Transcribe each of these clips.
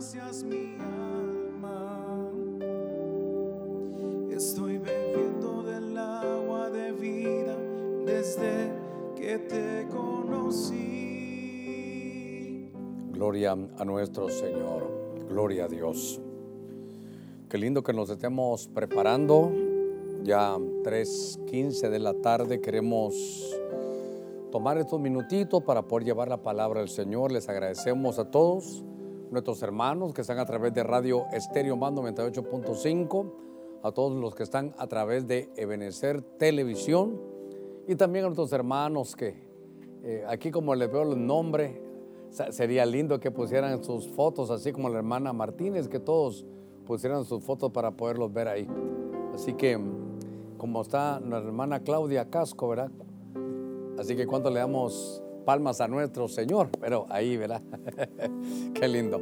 gracias mi alma. Estoy bebiendo del agua de vida desde que te conocí. Gloria a nuestro Señor. Gloria a Dios. Qué lindo que nos estemos preparando. Ya 3.15 de la tarde queremos tomar estos minutitos para poder llevar la palabra del Señor. Les agradecemos a todos nuestros hermanos que están a través de Radio Estéreo Más 98.5, a todos los que están a través de Ebenecer Televisión y también a nuestros hermanos que eh, aquí como les veo el nombre, sería lindo que pusieran sus fotos así como la hermana Martínez, que todos pusieran sus fotos para poderlos ver ahí. Así que como está nuestra hermana Claudia Casco, ¿verdad? Así que cuánto le damos palmas a nuestro Señor, pero ahí, ¿verdad? Qué lindo.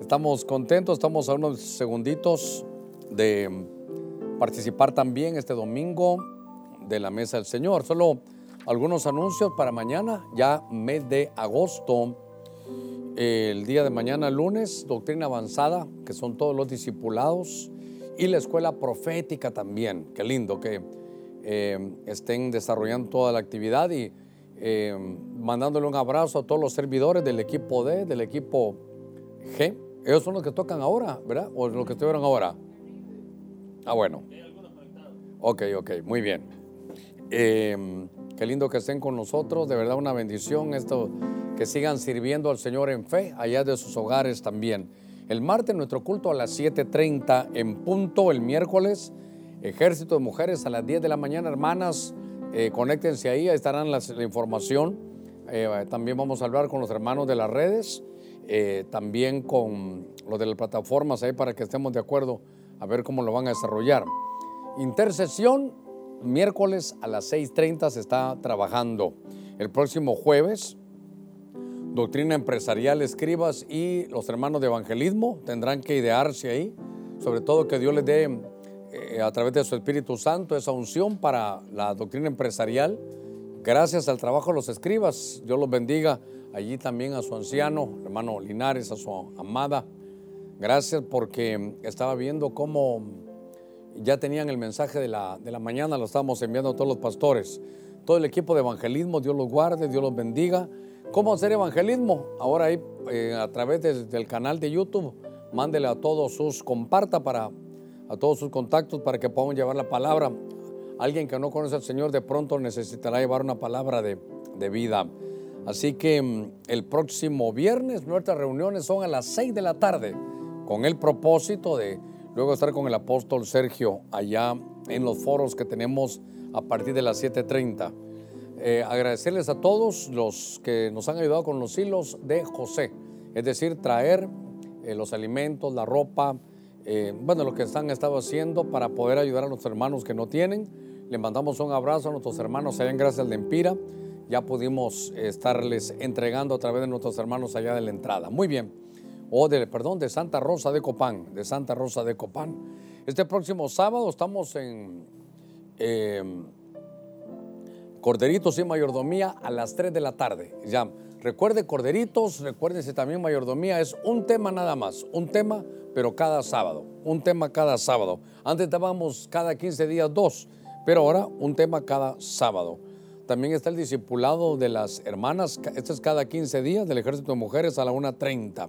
Estamos contentos, estamos a unos segunditos de participar también este domingo de la mesa del Señor. Solo algunos anuncios para mañana, ya mes de agosto. El día de mañana, lunes, doctrina avanzada, que son todos los discipulados, y la escuela profética también. Qué lindo que eh, estén desarrollando toda la actividad y eh, mandándole un abrazo a todos los servidores del equipo D, del equipo G. Ellos son los que tocan ahora, ¿verdad? ¿O los que estuvieron ahora? Ah, bueno. Ok, ok, muy bien. Eh, qué lindo que estén con nosotros, de verdad una bendición esto, que sigan sirviendo al Señor en fe, allá de sus hogares también. El martes nuestro culto a las 7.30 en punto, el miércoles Ejército de Mujeres a las 10 de la mañana, hermanas, eh, conéctense ahí, ahí estarán la información. Eh, también vamos a hablar con los hermanos de las redes, eh, también con los de las plataformas ahí para que estemos de acuerdo a ver cómo lo van a desarrollar. Intercesión, miércoles a las 6.30 se está trabajando. El próximo jueves, Doctrina Empresarial, Escribas y los hermanos de Evangelismo tendrán que idearse ahí, sobre todo que Dios les dé eh, a través de su Espíritu Santo esa unción para la doctrina empresarial. Gracias al trabajo de los escribas, Dios los bendiga allí también a su anciano, hermano Linares, a su amada. Gracias porque estaba viendo cómo ya tenían el mensaje de la, de la mañana, lo estábamos enviando a todos los pastores. Todo el equipo de evangelismo, Dios los guarde, Dios los bendiga. ¿Cómo hacer evangelismo? Ahora ahí eh, a través del canal de YouTube, mándele a todos sus, comparta para a todos sus contactos para que podamos llevar la palabra. Alguien que no conoce al Señor de pronto necesitará llevar una palabra de, vida. Así que mm, el próximo viernes nuestras reuniones son a las 6 de la tarde con el propósito de luego estar con el apóstol Sergio allá en los foros que tenemos a partir de las 7.30. Eh, agradecerles a todos los que nos han ayudado con los hilos de José, es decir, traer eh, los alimentos, la ropa, eh, bueno, lo que están estado haciendo para poder ayudar a los hermanos que no tienen. Le mandamos un abrazo a nuestros hermanos allá en Gracias de Empira. Ya pudimos estarles entregando a través de nuestros hermanos allá de la entrada. Muy bien. O de, perdón, de Santa Rosa de Copán, de Santa Rosa de Copán. Este próximo sábado estamos en eh, Corderitos y Mayordomía a las 3 de la tarde. Ya, recuerde Corderitos, recuérdense también Mayordomía, es un tema nada más, un tema pero cada sábado, un tema cada sábado. Antes dábamos cada 15 días dos, pero ahora un tema cada sábado. También está el discipulado de las hermanas, este es cada 15 días del Ejército de Mujeres a la 1.30.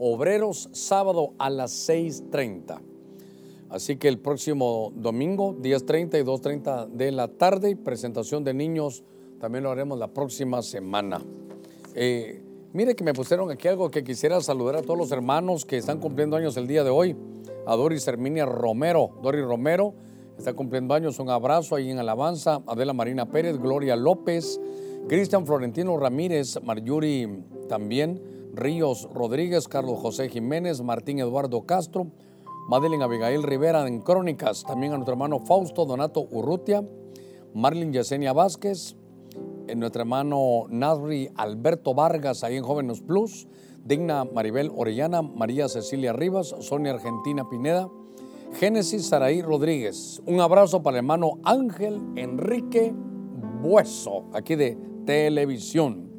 Obreros sábado a las 6.30. Así que el próximo domingo, 10.30 y 2.30 de la tarde, presentación de niños, también lo haremos la próxima semana. Eh, Mire que me pusieron aquí algo que quisiera saludar a todos los hermanos que están cumpliendo años el día de hoy. A Doris Herminia Romero. Doris Romero está cumpliendo años. Un abrazo ahí en Alabanza. Adela Marina Pérez, Gloria López, Cristian Florentino Ramírez, Marjuri también, Ríos Rodríguez, Carlos José Jiménez, Martín Eduardo Castro, Madeline Abigail Rivera en Crónicas. También a nuestro hermano Fausto Donato Urrutia, Marlin Yesenia Vázquez, en nuestro hermano Nasri Alberto Vargas, ahí en Jóvenes Plus, Digna Maribel Orellana, María Cecilia Rivas, Sonia Argentina Pineda, Génesis Saraí Rodríguez. Un abrazo para el hermano Ángel Enrique Bueso, aquí de televisión.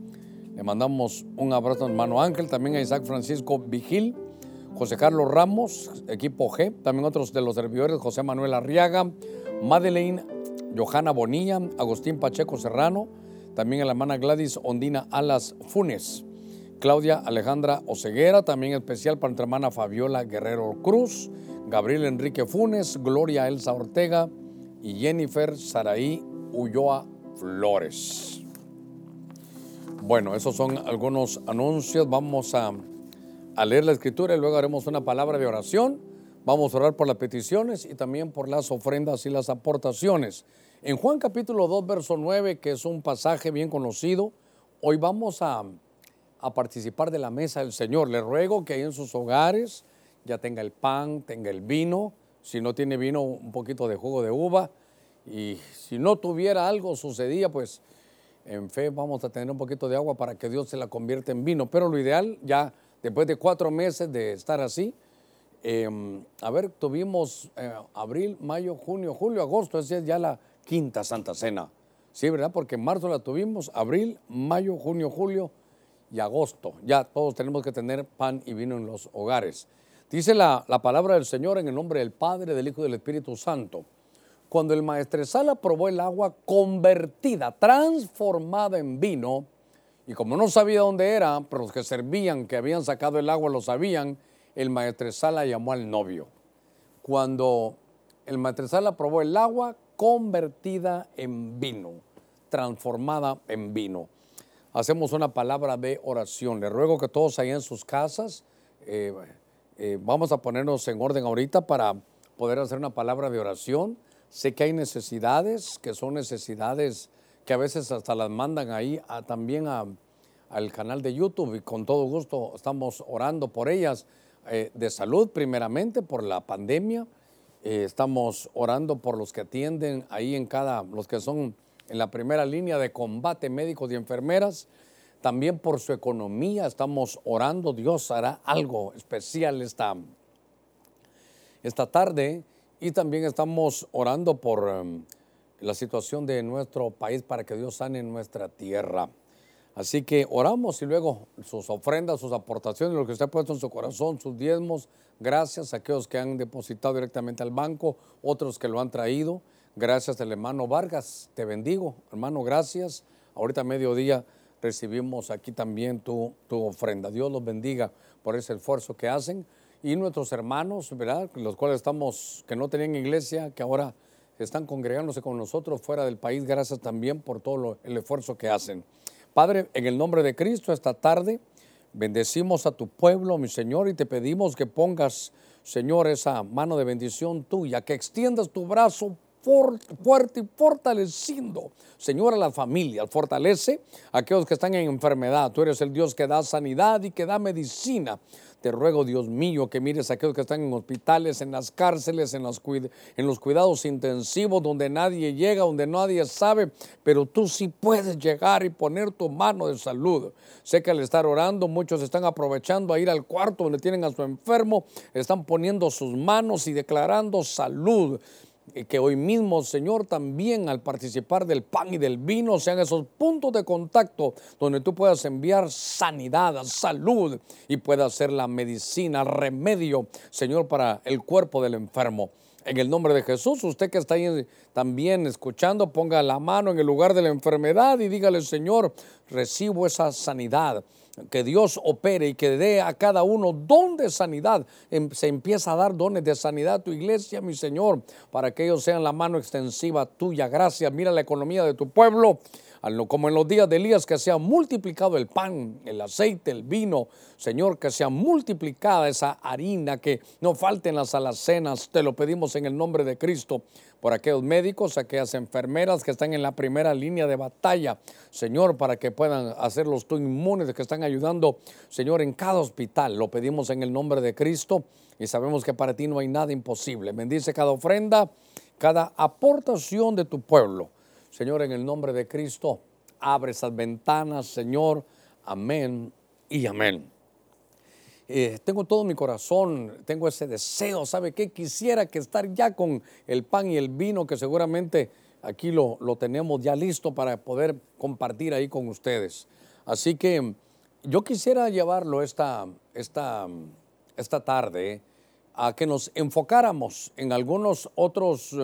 Le mandamos un abrazo al hermano Ángel, también a Isaac Francisco Vigil, José Carlos Ramos, equipo G, también otros de los servidores, José Manuel Arriaga, Madeleine, Johanna Bonilla, Agustín Pacheco Serrano, también la hermana Gladys Ondina Alas Funes, Claudia Alejandra Oceguera, también especial para nuestra hermana Fabiola Guerrero Cruz, Gabriel Enrique Funes, Gloria Elsa Ortega y Jennifer Saraí Ulloa Flores. Bueno, esos son algunos anuncios. Vamos a, a, leer la escritura y luego haremos una palabra de oración. Vamos a orar por las peticiones y también por las ofrendas y las aportaciones. En Juan capítulo 2, verso 9, que es un pasaje bien conocido, hoy vamos a, participar de la mesa del Señor. Le ruego que ahí en sus hogares ya tenga el pan, tenga el vino. Si no tiene vino, un poquito de jugo de uva. Y si no tuviera algo, sucedía, pues en fe vamos a tener un poquito de agua para que Dios se la convierta en vino. Pero lo ideal, ya después de cuatro meses de estar así, eh, a ver, tuvimos eh, abril, mayo, junio, julio, agosto, esa es ya la quinta Santa Cena. Sí, ¿verdad? Porque en marzo la tuvimos, abril, mayo, junio, julio y agosto. Ya todos tenemos que tener pan y vino en los hogares. Dice la, la palabra del Señor en el nombre del Padre, del Hijo y del Espíritu Santo cuando el maestresala probó el agua convertida, transformada en vino, y como no sabía dónde era, pero los que servían, que habían sacado el agua, lo sabían, el maestresala llamó al novio. Cuando el maestresala probó el agua convertida en vino, transformada en vino. Hacemos una palabra de oración. Le ruego que todos ahí en sus casas, eh, eh, vamos a ponernos en orden ahorita para poder hacer una palabra de oración. Sé que hay necesidades, que son necesidades que a veces hasta las mandan ahí también al canal de YouTube y con todo gusto estamos orando por ellas, eh, de salud primeramente por la pandemia, eh, estamos orando por los que atienden ahí en cada, los que son en la primera línea de combate, médicos y enfermeras, también por su economía estamos orando, Dios hará algo especial esta, esta tarde. Y también estamos orando por um, la situación de nuestro país para que Dios sane nuestra tierra. Así que oramos y luego sus ofrendas, sus aportaciones, lo que usted ha puesto en su corazón, sus diezmos, gracias a aquellos que han depositado directamente al banco, otros que lo han traído. Gracias al hermano Vargas, te bendigo, hermano, gracias. Ahorita a mediodía recibimos aquí también tu, tu ofrenda. Dios los bendiga por ese esfuerzo que hacen y nuestros hermanos, ¿verdad? Los cuales estamos, que no tenían iglesia, que ahora están congregándose con nosotros fuera del país, gracias también por todo el esfuerzo que hacen. Padre, en el nombre de Cristo, esta tarde bendecimos a tu pueblo, mi Señor, y te pedimos que pongas, Señor, esa mano de bendición tuya, que extiendas tu brazo fuerte y fortaleciendo, Señor, a las familias. Fortalece a aquellos que están en enfermedad. Tú eres el Dios que da sanidad y que da medicina. Te ruego, Dios mío, que mires a aquellos que están en hospitales, en las cárceles, en en los cuidados intensivos, donde nadie llega, donde nadie sabe, pero tú sí puedes llegar y poner tu mano de salud. Sé que al estar orando, muchos están aprovechando a ir al cuarto donde tienen a su enfermo, están poniendo sus manos y declarando salud que hoy mismo, Señor, también al participar del pan y del vino sean esos puntos de contacto donde tú puedas enviar sanidad, salud y puedas ser la medicina, remedio, Señor, para el cuerpo del enfermo. En el nombre de Jesús, usted que está ahí también escuchando, ponga la mano en el lugar de la enfermedad y dígale, Señor, recibo esa sanidad que Dios opere y que dé a cada uno don de sanidad. Em, se empieza a dar dones de sanidad a tu iglesia, mi Señor, para que ellos sean la mano extensiva tuya. Gracias. Mira la economía de tu pueblo como en los días de Elías, que se multiplicado el pan, el aceite, el vino, Señor, que sea multiplicada esa harina, que no falten las alacenas, te lo pedimos en el nombre de Cristo, por aquellos médicos, aquellas enfermeras que están en la primera línea de batalla, Señor, para que puedan hacerlos tú inmunes, que están ayudando, Señor, en cada hospital, lo pedimos en el nombre de Cristo y sabemos que para ti no hay nada imposible. Bendice cada ofrenda, cada aportación de tu pueblo. Señor, en el nombre de Cristo, abre esas ventanas, Señor. Amén y amén. Eh, tengo todo mi corazón, tengo ese deseo, ¿sabe qué? Quisiera que estar ya con el pan y el vino que seguramente aquí lo, lo tenemos ya listo para poder compartir ahí con ustedes. Así que yo quisiera llevarlo esta, esta, esta tarde a que nos enfocáramos en algunos otros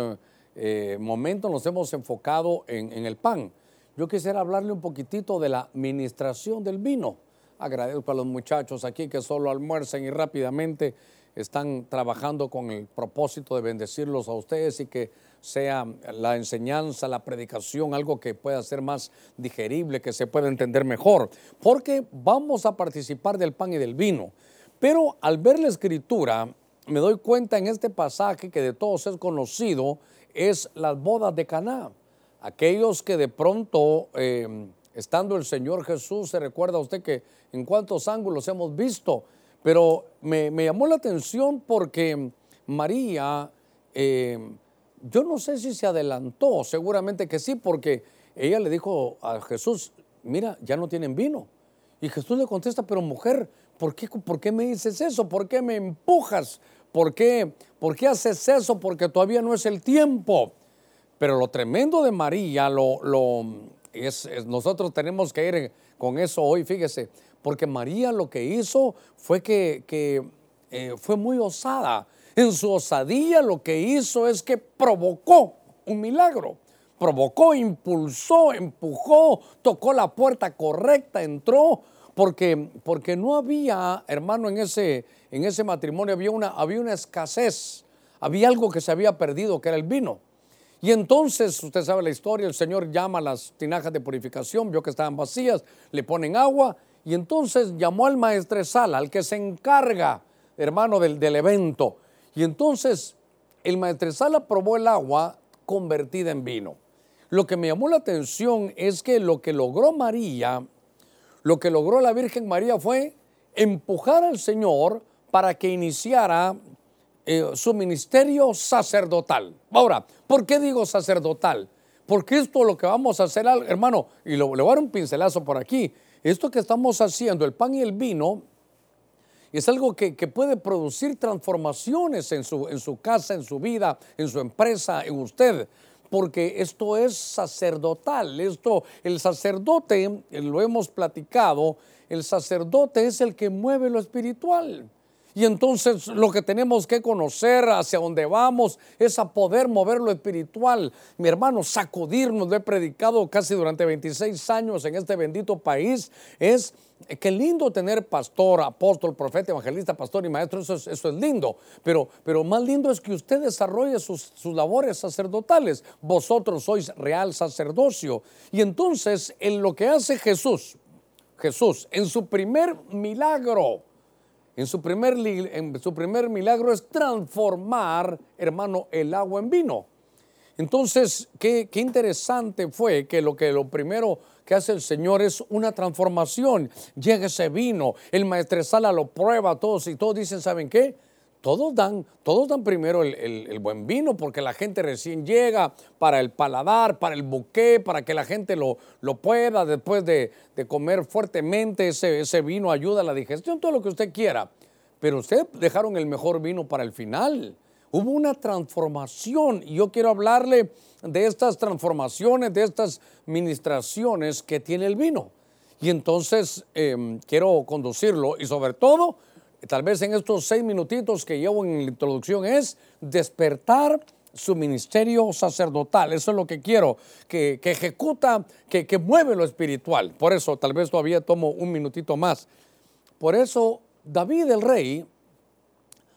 eh, momentos, nos hemos enfocado en, el pan. Yo quisiera hablarle un poquitito de la ministración del vino. Agradezco a los muchachos aquí que solo almuerzan y rápidamente están trabajando con el propósito de bendecirlos a ustedes y que sea la enseñanza, la predicación, algo que pueda ser más digerible, que se pueda entender mejor, porque vamos a participar del pan y del vino. Pero al ver la escritura, me doy cuenta en este pasaje que de todos es conocido, es las bodas de Caná. Aquellos que de pronto, eh, estando el Señor Jesús, se recuerda usted que en cuántos ángulos hemos visto, pero me, llamó la atención porque María, eh, yo no sé si se adelantó, seguramente que sí, porque ella le dijo a Jesús, mira, ya no tienen vino. Y Jesús le contesta, pero mujer, ¿por qué, por qué me dices eso? ¿Por qué me empujas? ¿Por qué, ¿Por qué haces eso? Porque todavía no es el tiempo. Pero lo tremendo de María, lo, lo es, nosotros tenemos que ir con eso hoy, fíjese, porque María lo que hizo fue que, eh, fue muy osada. En su osadía lo que hizo es que provocó un milagro. Provocó, impulsó, empujó, tocó la puerta correcta, entró, porque, porque no había, hermano, en ese, en ese matrimonio había una, había una escasez, había algo que se había perdido, que era el vino. Y entonces, usted sabe la historia, el Señor llama a las tinajas de purificación, vio que estaban vacías, le ponen agua y entonces llamó al maestresala, al que se encarga, hermano, del, del evento. Y entonces el maestresala probó el agua convertida en vino. Lo que me llamó la atención es que lo que logró María, lo que logró la Virgen María fue empujar al Señor para que iniciara eh, su ministerio sacerdotal. Ahora, ¿por qué digo sacerdotal? Porque esto lo que vamos a hacer, hermano, y le voy a dar un pincelazo por aquí, esto que estamos haciendo, el pan y el vino, es algo que, puede producir transformaciones en su, en su casa, en su vida, en su empresa, en usted porque esto es sacerdotal. Esto, el sacerdote, lo hemos platicado, el sacerdote es el que mueve lo espiritual. Y entonces lo que tenemos que conocer hacia dónde vamos es a poder mover lo espiritual. Mi hermano, sacudirnos, lo he predicado casi durante 26 años en este bendito país, es qué lindo tener pastor, apóstol, profeta, evangelista, pastor y maestro, eso es, eso es lindo. Pero, pero más lindo es que usted desarrolle sus, sus labores sacerdotales. Vosotros sois real sacerdocio. Y entonces, en lo que hace Jesús, Jesús, en su primer milagro, en su primer, en su primer milagro es transformar, hermano, el agua en vino. Entonces, qué, qué, interesante fue que lo que lo primero que hace el Señor es una transformación. Llega ese vino, el maestresala lo prueba, todos y todos dicen, ¿saben qué? Todos dan, todos dan primero el, buen vino porque la gente recién llega para el paladar, para el buque, para que la gente lo, lo pueda después de, comer fuertemente. Ese, ese vino ayuda a la digestión, todo lo que usted quiera. Pero ustedes dejaron el mejor vino para el final. Hubo una transformación y yo quiero hablarle de estas transformaciones, de estas ministraciones que tiene el vino. Y entonces em, quiero conducirlo y sobre todo tal vez en estos seis minutitos que llevo en la introducción, es despertar su ministerio sacerdotal. Eso es lo que quiero, que, ejecuta, que, mueve lo espiritual. Por eso tal vez todavía tomo un minutito más. Por eso David el rey,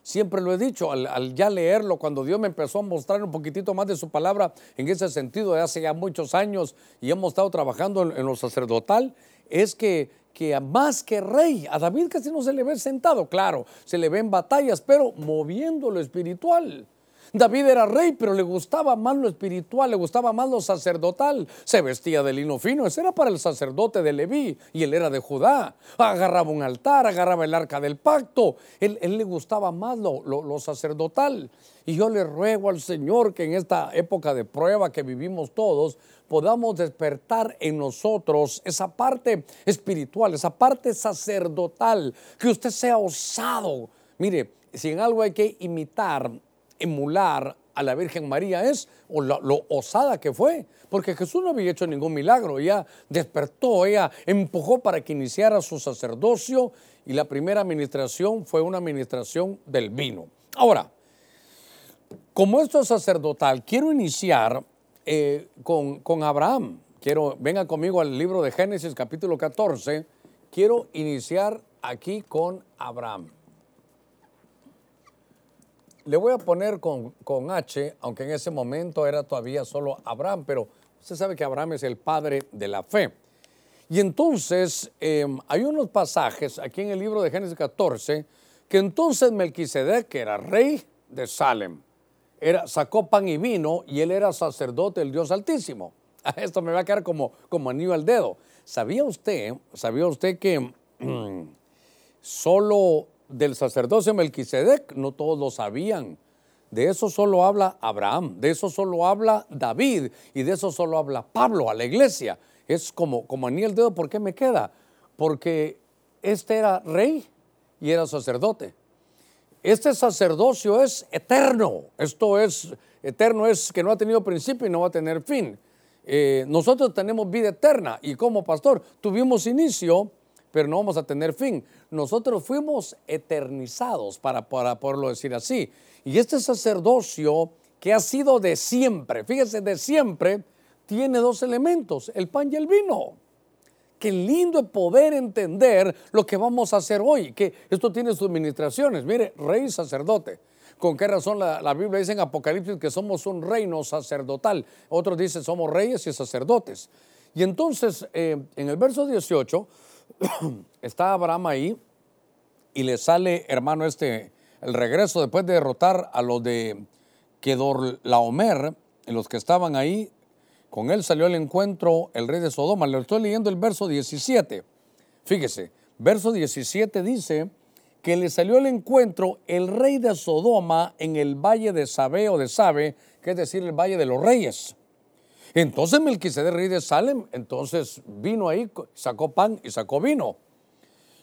siempre lo he dicho, al, ya leerlo, cuando Dios me empezó a mostrar un poquitito más de su palabra en ese sentido de hace ya muchos años y hemos estado trabajando en lo sacerdotal, es que que más que rey, a David casi no se le ve sentado, claro, se le ve en batallas, pero moviendo lo espiritual. David era rey, pero le gustaba más lo espiritual, le gustaba más lo sacerdotal. Se vestía de lino fino, ese era para el sacerdote de Leví y él era de Judá. Agarraba un altar, agarraba el arca del pacto. Él, le gustaba más lo, lo sacerdotal. Y yo le ruego al Señor que en esta época de prueba que vivimos todos, podamos despertar en nosotros esa parte espiritual, esa parte sacerdotal, que usted sea osado. Mire, si en algo hay que imitar emular a la Virgen María es, o lo, lo, osada que fue, porque Jesús no había hecho ningún milagro, ella despertó, ella empujó para que iniciara su sacerdocio y la primera administración fue una administración del vino. Ahora, como esto es sacerdotal, quiero iniciar eh, con, con Abraham. Quiero, venga conmigo al libro de Génesis capítulo 14. Quiero iniciar aquí con Abraham. Le voy a poner con, con, H, aunque en ese momento era todavía solo Abraham, pero usted sabe que Abraham es el padre de la fe. Y entonces eh, hay unos pasajes aquí en el libro de Génesis 14 que entonces Melquisedec, que era rey de Salem, era, sacó pan y vino y él era sacerdote del Dios Altísimo. Esto me va a quedar como, como anillo al dedo. ¿Sabía usted, sabía usted que solo del sacerdocio Melquisedec no todos lo sabían? De eso solo habla Abraham, de eso solo habla David y de eso solo habla Pablo a la iglesia. Es como, como anillo al dedo, ¿por qué me queda? Porque este era rey y era sacerdote. Este sacerdocio es eterno. Esto es eterno, es que no ha tenido principio y no va a tener fin. Eh, nosotros tenemos vida eterna y como pastor tuvimos inicio, pero no vamos a tener fin. Nosotros fuimos eternizados, para, para poderlo decir así. Y este sacerdocio que ha sido de siempre, fíjese, de siempre, tiene dos elementos, el pan y el vino. Qué lindo poder entender lo que vamos a hacer hoy, que esto tiene sus administraciones. Mire, rey y sacerdote. ¿Con qué razón la, Biblia dice en Apocalipsis que somos un reino sacerdotal? Otros dicen somos reyes y sacerdotes. Y entonces, eh, en el verso 18, está Abraham ahí y le sale, hermano, este, el regreso después de derrotar a los de Kedorlaomer, los que estaban ahí, con él salió al encuentro el rey de Sodoma. Le estoy leyendo el verso 17. Fíjese, verso 17 dice que le salió al encuentro el rey de Sodoma en el valle de Sabe o de Sabe, que es decir, el valle de los reyes. Entonces Melquisedec, rey de Salem, entonces vino ahí, sacó pan y sacó vino.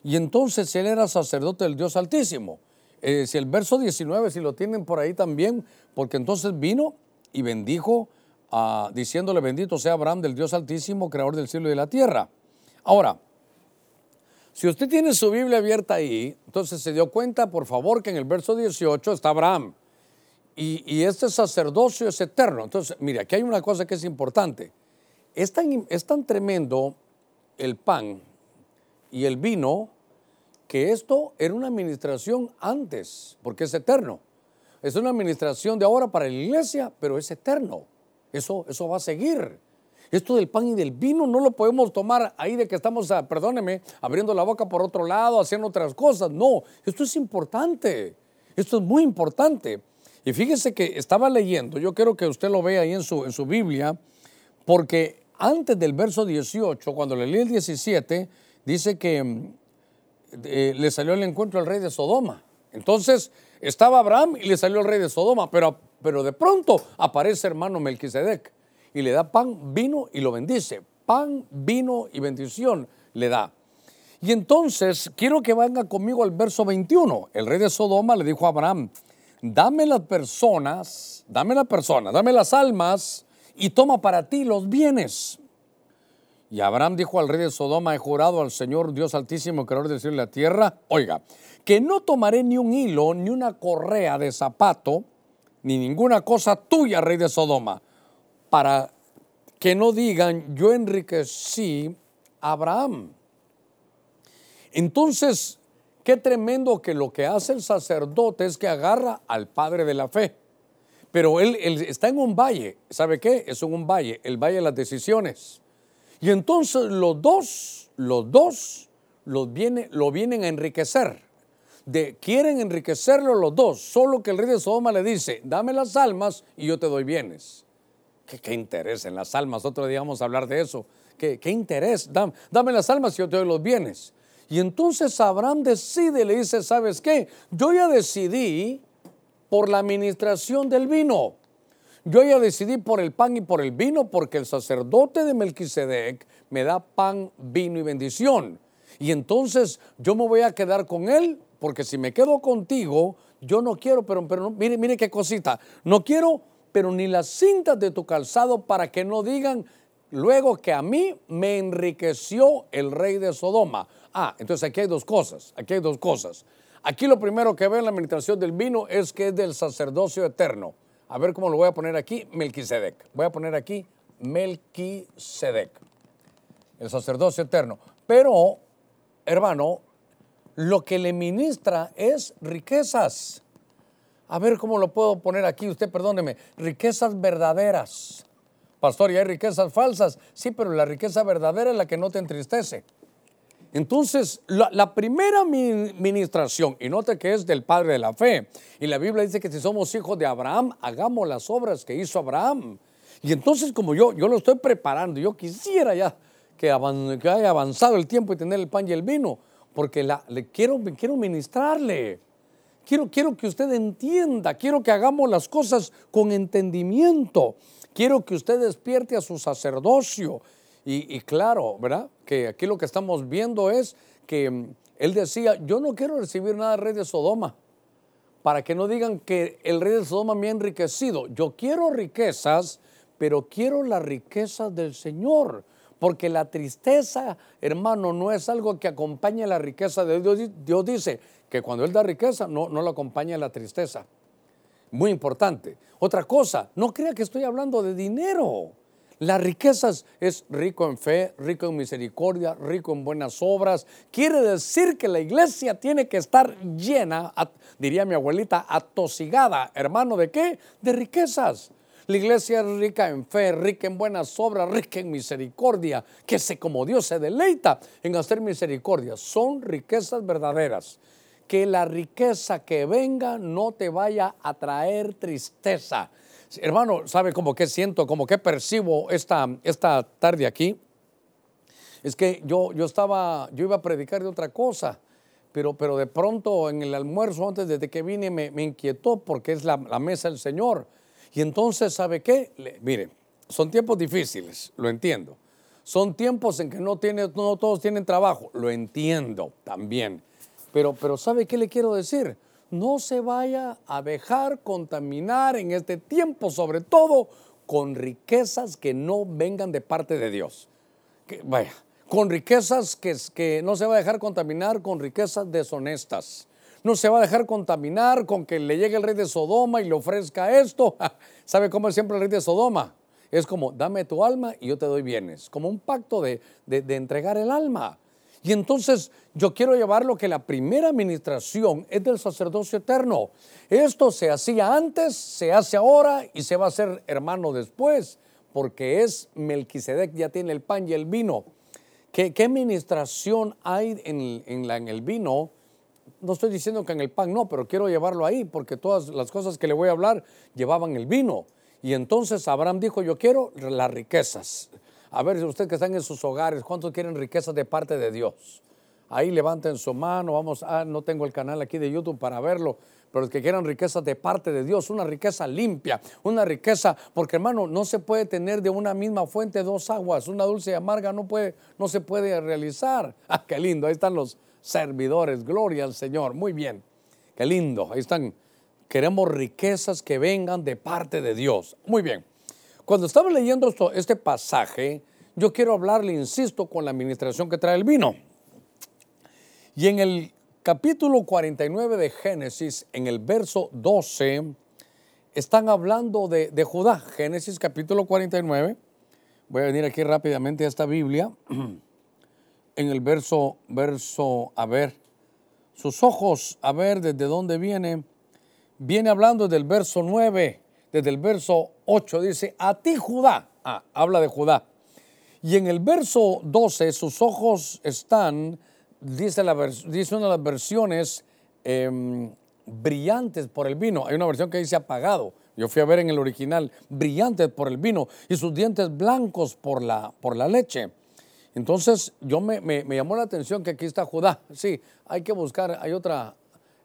Y entonces él era sacerdote del Dios Altísimo. Eh, si el verso 19, si lo tienen por ahí también, porque entonces vino y bendijo diciéndole bendito sea Abraham del Dios Altísimo, creador del cielo y de la tierra. Ahora, si usted tiene su Biblia abierta ahí, entonces se dio cuenta, por favor, que en el verso 18 está Abraham. Y, este sacerdocio es eterno. Entonces, mire, aquí hay una cosa que es importante. Es tan, es tan tremendo el pan y el vino que esto era una administración antes, porque es eterno. Es una administración de ahora para la iglesia, pero es eterno. Eso, eso va a seguir. Esto del pan y del vino no lo podemos tomar ahí de que estamos, ah, perdóneme, abriendo la boca por otro lado, haciendo otras cosas. No, esto es importante. Esto es muy importante. Y fíjese que estaba leyendo, yo quiero que usted lo vea ahí en su, en su Biblia, porque antes del verso 18, cuando le leí el 17, dice que mm, eh, le salió el encuentro al rey de Sodoma. Entonces estaba Abraham y le salió el rey de Sodoma, pero pero de pronto aparece hermano Melquisedec y le da pan, vino y lo bendice. Pan, vino y bendición le da. Y entonces quiero que venga conmigo al verso 21. El rey de Sodoma le dijo a Abraham, dame las personas, dame las personas, dame las almas y toma para ti los bienes. Y Abraham dijo al rey de Sodoma, he jurado al Señor Dios Altísimo, creador del cielo y la tierra, oiga, que no tomaré ni un hilo ni una correa de zapato ni ninguna cosa tuya, rey de Sodoma, para que no digan, yo enriquecí a Abraham. Entonces, qué tremendo que lo que hace el sacerdote es que agarra al padre de la fe. Pero él, está en un valle, ¿sabe qué? Es un valle, el valle de las decisiones. Y entonces los dos, los dos, los viene, lo vienen a enriquecer quieren enriquecerlo los dos, solo que el rey de Sodoma le dice, dame las almas y yo te doy bienes. ¿Qué, interés en las almas? Otro día vamos a hablar de eso. ¿Qué, interés? Dame, dame las almas y yo te doy los bienes. Y entonces Abraham decide, le dice, ¿sabes qué? Yo ya decidí por la administración del vino. Yo ya decidí por el pan y por el vino porque el sacerdote de Melquisedec me da pan, vino y bendición. Y entonces yo me voy a quedar con él porque si me quedo contigo, yo no quiero, pero, pero no, mire, mire qué cosita, no quiero, pero ni las cintas de tu calzado para que no digan luego que a mí me enriqueció el rey de Sodoma. Ah, entonces aquí hay dos cosas, aquí hay dos cosas. Aquí lo primero que ve en la administración del vino es que es del sacerdocio eterno. A ver cómo lo voy a poner aquí, Melquisedec. Voy a poner aquí Melquisedec, el sacerdocio eterno. Pero, hermano, lo que le ministra es riquezas. A ver cómo lo puedo poner aquí, usted perdóneme, riquezas verdaderas. Pastor, y hay riquezas falsas. Sí, pero la riqueza verdadera es la que no te entristece. Entonces, la, primera ministración, y note que es del Padre de la Fe, y la Biblia dice que si somos hijos de Abraham, hagamos las obras que hizo Abraham. Y entonces, como yo, yo lo estoy preparando, yo quisiera ya que, haya avanzado el tiempo y tener el pan y el vino, porque la, le quiero, quiero ministrarle. Quiero, quiero que usted entienda, quiero que hagamos las cosas con entendimiento. Quiero que usted despierte a su sacerdocio. Y, claro, ¿verdad? Que aquí lo que estamos viendo es que mm, él decía, yo no quiero recibir nada del rey de Sodoma, para que no digan que el rey de Sodoma me ha enriquecido. Yo quiero riquezas, pero quiero la riqueza del Señor. Porque la tristeza, hermano, no es algo que acompañe la riqueza de Dios. Dios dice que cuando Él da riqueza, no, no lo acompaña la tristeza. Muy importante. Otra cosa, no crea que estoy hablando de dinero. Las riquezas es rico en fe, rico en misericordia, rico en buenas obras. Quiere decir que la iglesia tiene que estar llena, diría mi abuelita, atosigada, hermano, ¿de qué? De riquezas. La iglesia es rica en fe, rica en buenas obras, rica en misericordia, que se como Dios se deleita en hacer misericordia. Son riquezas verdaderas. Que la riqueza que venga no te vaya a traer tristeza Hermano, ¿sabe cómo que siento, como que percibo esta, esta tarde aquí? Es que yo, yo estaba, yo iba a predicar de otra cosa, pero, pero de pronto en el almuerzo, antes de que vine, me, inquietó porque es la, mesa del Señor. Y entonces, ¿sabe qué? mire, son tiempos difíciles, lo entiendo. Son tiempos en que no, tiene, no todos tienen trabajo, lo entiendo también. Pero, pero ¿sabe qué le quiero decir? no se vaya a dejar contaminar en este tiempo, sobre todo con riquezas que no vengan de parte de Dios. Vaya, con riquezas que, que no se va a dejar contaminar con riquezas deshonestas. No se va a dejar contaminar con que le llegue el rey de Sodoma y le ofrezca esto. ¿Sabe cómo es siempre el rey de Sodoma? Es como, dame tu alma y yo te doy bienes. Como un pacto de, de entregar el alma. Y entonces yo quiero llevar lo que la primera administración es del sacerdocio eterno. Esto se hacía antes, se hace ahora y se va a hacer hermano después, porque es Melquisedec, ya tiene el pan y el vino. ¿Qué, qué administración hay en, en, la, en el vino? No estoy diciendo que en el pan no, pero quiero llevarlo ahí, porque todas las cosas que le voy a hablar llevaban el vino. Y entonces Abraham dijo, yo quiero las riquezas. A ver, ustedes que están en sus hogares, ¿cuántos quieren riquezas de parte de Dios? Ahí levanten su mano, vamos, ah, no tengo el canal aquí de YouTube para verlo, pero los que quieran riquezas de parte de Dios, una riqueza limpia, una riqueza, porque hermano, no se puede tener de una misma fuente dos aguas, una dulce y amarga no, puede, no se puede realizar. Ah, qué lindo, ahí están los servidores, gloria al Señor, muy bien, qué lindo, ahí están. Queremos riquezas que vengan de parte de Dios. Muy bien. Cuando estaba leyendo esto, este pasaje, yo quiero hablarle, insisto, con la administración que trae el vino. Y en el capítulo 49 de Génesis, en el verso 12, están hablando de, Judá. Génesis capítulo 49. Voy a venir aquí rápidamente a esta Biblia. En el verso, verso, a ver, sus ojos, a ver desde dónde viene. Viene hablando del verso 9 desde el verso 8 dice, a ti Judá, ah, habla de Judá. Y en el verso 12, sus ojos están, dice, la, dice una de las versiones, em, brillantes por el vino. Hay una versión que dice apagado. Yo fui a ver en el original, brillantes por el vino y sus dientes blancos por la, por la leche. Entonces yo me, me, me, llamó la atención que aquí está Judá. Sí, hay que buscar, hay otra,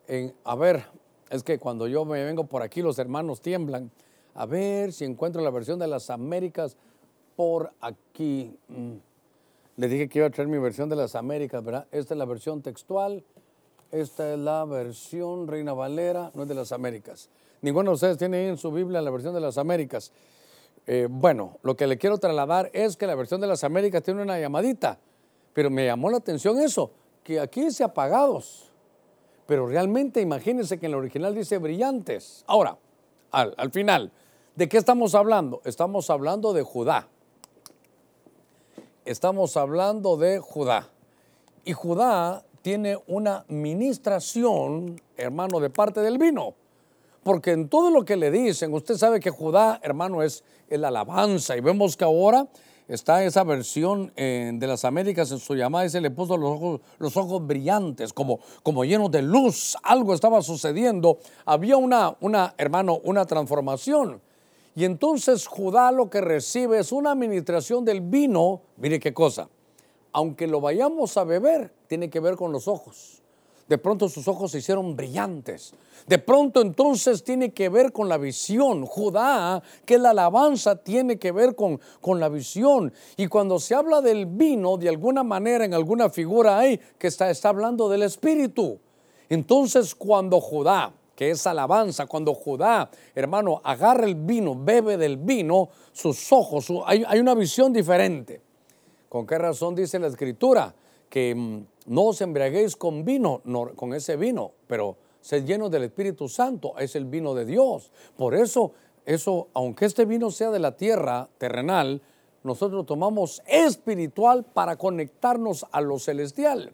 en, a ver, es que cuando yo me vengo por aquí los hermanos tiemblan. A ver si encuentro la versión de las Américas por aquí. Mm. Le dije que iba a traer mi versión de las Américas, ¿verdad? Esta es la versión textual. Esta es la versión Reina Valera, no es de las Américas. Ninguno de ustedes tiene ahí en su Biblia la versión de las Américas. Eh, bueno, lo que le quiero trasladar es que la versión de las Américas tiene una llamadita, pero me llamó la atención eso, que aquí dice apagados, pero realmente imagínense que en el original dice brillantes. Ahora, al, al final, ¿de qué estamos hablando? Estamos hablando de Judá. Estamos hablando de Judá. Y Judá tiene una ministración, hermano, de parte del vino. Porque en todo lo que le dicen, usted sabe que Judá, hermano, es la alabanza. Y vemos que ahora está esa versión eh, de las Américas en su llamada y se le puso los ojos, los ojos brillantes, como, como llenos de luz. Algo estaba sucediendo. Había una, una, hermano, una transformación. Y entonces Judá lo que recibe es una administración del vino. Mire qué cosa. Aunque lo vayamos a beber, tiene que ver con los ojos. De pronto sus ojos se hicieron brillantes. De pronto entonces tiene que ver con la visión. Judá, que la alabanza tiene que ver con, con la visión. Y cuando se habla del vino, de alguna manera, en alguna figura hay que está, está hablando del espíritu. Entonces cuando Judá, que es alabanza, cuando Judá, hermano, agarra el vino, bebe del vino, sus ojos, hay, hay una visión diferente. ¿Con qué razón dice la escritura? Que mm, no os embriaguéis con vino, no, con ese vino, pero sed llenos del Espíritu Santo, es el vino de Dios. Por eso, eso, aunque este vino sea de la tierra terrenal, nosotros tomamos espiritual para conectarnos a lo celestial.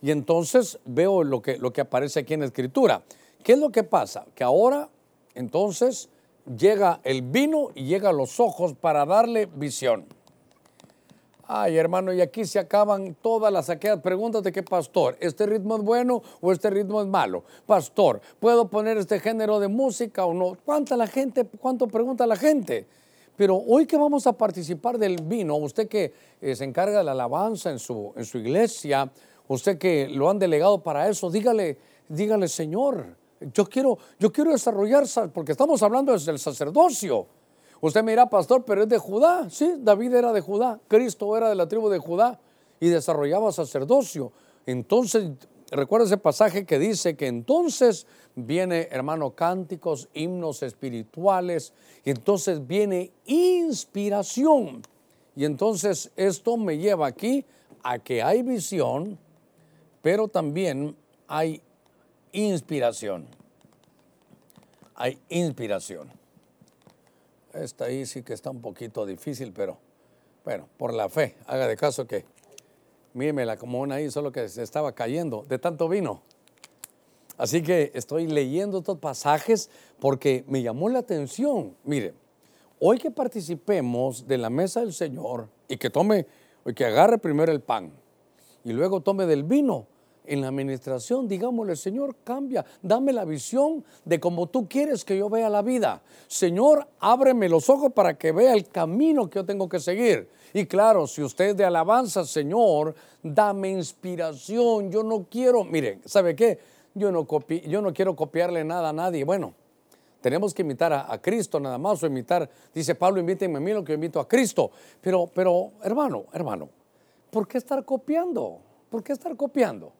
Y entonces veo lo que, lo que aparece aquí en la escritura. ¿Qué es lo que pasa? Que ahora, entonces, llega el vino y llega a los ojos para darle visión. Ay, hermano, y aquí se acaban todas las aquellas preguntas de qué pastor, ¿este ritmo es bueno o este ritmo es malo? Pastor, ¿puedo poner este género de música o no? ¿Cuánta la gente, cuánto pregunta la gente? Pero hoy que vamos a participar del vino, usted que eh, se encarga de la alabanza en su, en su iglesia, usted que lo han delegado para eso, dígale, dígale, Señor, yo quiero, yo quiero desarrollar, porque estamos hablando desde el sacerdocio. Usted me dirá, pastor, pero es de Judá. Sí, David era de Judá, Cristo era de la tribu de Judá y desarrollaba sacerdocio. Entonces, recuerda ese pasaje que dice que entonces viene, hermano, cánticos, himnos espirituales, y entonces viene inspiración. Y entonces esto me lleva aquí a que hay visión, pero también hay inspiración. Hay inspiración. Esta ahí sí que está un poquito difícil, pero bueno, por la fe, haga de caso que míremela como una ahí, solo que se estaba cayendo de tanto vino. Así que estoy leyendo estos pasajes porque me llamó la atención. Mire, hoy que participemos de la mesa del Señor y que tome, y que agarre primero el pan y luego tome del vino, en la administración, digámosle, Señor, cambia, dame la visión de cómo tú quieres que yo vea la vida. Señor, ábreme los ojos para que vea el camino que yo tengo que seguir. Y claro, si usted es de alabanza, Señor, dame inspiración. Yo no quiero, mire, ¿sabe qué? Yo no, yo no quiero copiarle nada a nadie. Bueno, tenemos que imitar a, Cristo nada más o imitar, dice Pablo, invítenme a mí lo que yo invito a Cristo. Pero, pero, hermano, hermano, ¿por qué estar copiando? ¿Por qué estar copiando?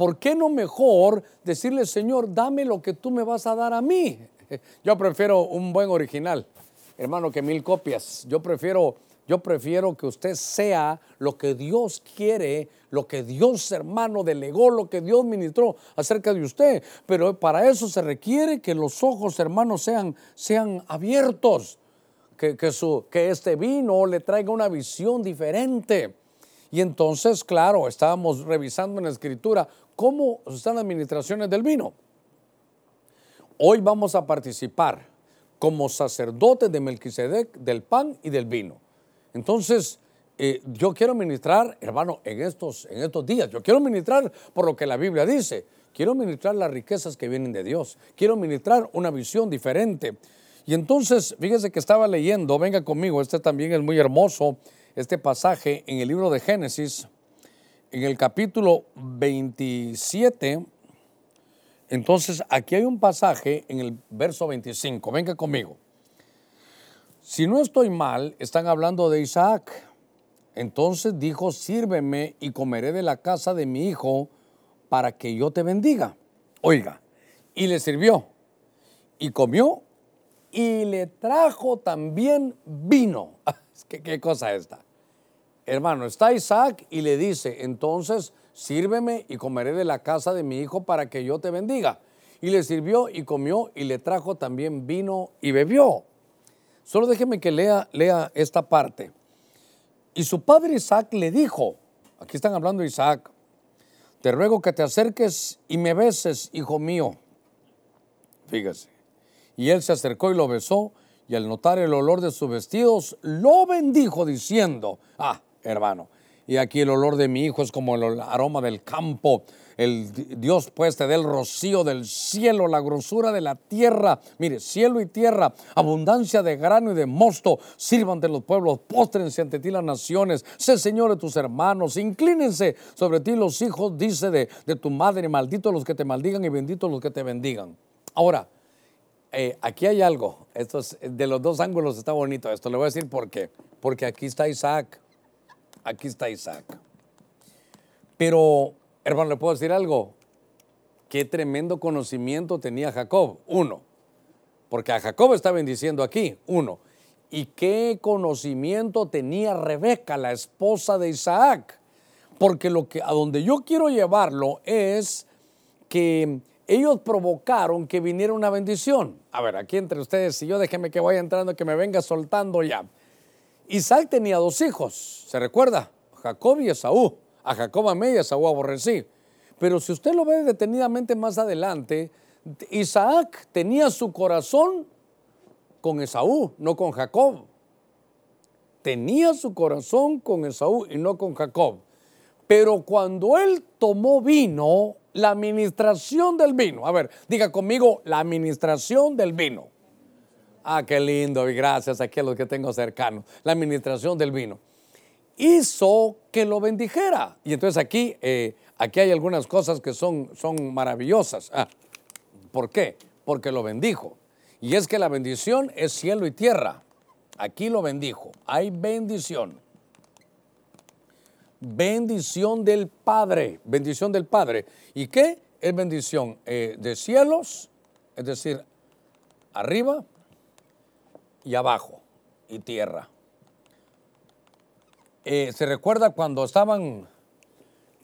¿Por qué no mejor decirle, Señor, dame lo que tú me vas a dar a mí? Yo prefiero un buen original, hermano, que mil copias. Yo prefiero, yo prefiero que usted sea lo que Dios quiere, lo que Dios, hermano, delegó, lo que Dios ministró acerca de usted. Pero para eso se requiere que los ojos, hermanos, sean, sean abiertos. Que, que, su, que este vino le traiga una visión diferente. Y entonces, claro, estábamos revisando en la escritura cómo están las administraciones del vino. Hoy vamos a participar como sacerdotes de Melquisedec del pan y del vino. Entonces, eh, yo quiero ministrar, hermano, en estos, en estos días, yo quiero ministrar por lo que la Biblia dice. Quiero ministrar las riquezas que vienen de Dios. Quiero ministrar una visión diferente. Y entonces, fíjese que estaba leyendo, venga conmigo, este también es muy hermoso, este pasaje en el libro de Génesis, en el capítulo 27, entonces aquí hay un pasaje en el verso 25, venga conmigo. Si no estoy mal, están hablando de Isaac. Entonces dijo, sírveme y comeré de la casa de mi hijo, para que yo te bendiga. Oiga, y le sirvió, y comió, y le trajo también vino. ¿Qué, qué cosa esta? Hermano, está Isaac y le dice, entonces sírveme y comeré de la casa de mi hijo para que yo te bendiga. Y le sirvió y comió y le trajo también vino y bebió. Solo déjeme que lea, lea esta parte. Y su padre Isaac le dijo, aquí están hablando Isaac, te ruego que te acerques y me beses, hijo mío. Fíjese. Y él se acercó y lo besó, y al notar el olor de sus vestidos, lo bendijo diciendo, ah, hermano, y aquí el olor de mi hijo es como el aroma del campo. El Dios pues te dé el rocío del cielo, la grosura de la tierra. Mire, cielo y tierra, abundancia de grano y de mosto. Sirvan de los pueblos, póstrense ante ti las naciones. Sé Señor de tus hermanos, inclínense sobre ti los hijos, dice de, de tu madre. Malditos los que te maldigan y benditos los que te bendigan. Ahora, eh, aquí hay algo. Esto de los dos ángulos está bonito. Esto le voy a decir por qué. Porque aquí está Isaac aquí está Isaac. Pero, hermano, ¿le puedo decir algo? Qué tremendo conocimiento tenía Jacob, uno. Porque a Jacob está bendiciendo aquí, uno. Y qué conocimiento tenía Rebeca, la esposa de Isaac. Porque lo que a donde yo quiero llevarlo es que ellos provocaron que viniera una bendición. A ver, aquí entre ustedes y yo, déjeme que vaya entrando, que me venga soltando ya. Isaac tenía dos hijos, ¿se recuerda? Jacob y Esaú. A Jacob amé y a Esaú aborrecí. Pero si usted lo ve detenidamente más adelante, Isaac tenía su corazón con Esaú, no con Jacob. Tenía su corazón con Esaú y no con Jacob. Pero cuando él tomó vino, la administración del vino, a ver, diga conmigo, la administración del vino Ah, qué lindo y gracias aquí a los que tengo cercanos. La administración del vino. Hizo que lo bendijera. Y entonces aquí, eh, aquí hay algunas cosas que son, son maravillosas. Ah, ¿Por qué? Porque lo bendijo. Y es que la bendición es cielo y tierra. Aquí lo bendijo. Hay bendición. Bendición del Padre. Bendición del Padre. ¿Y qué? Es bendición eh, de cielos, es decir, arriba, y abajo y tierra. Eh, se recuerda cuando estaban,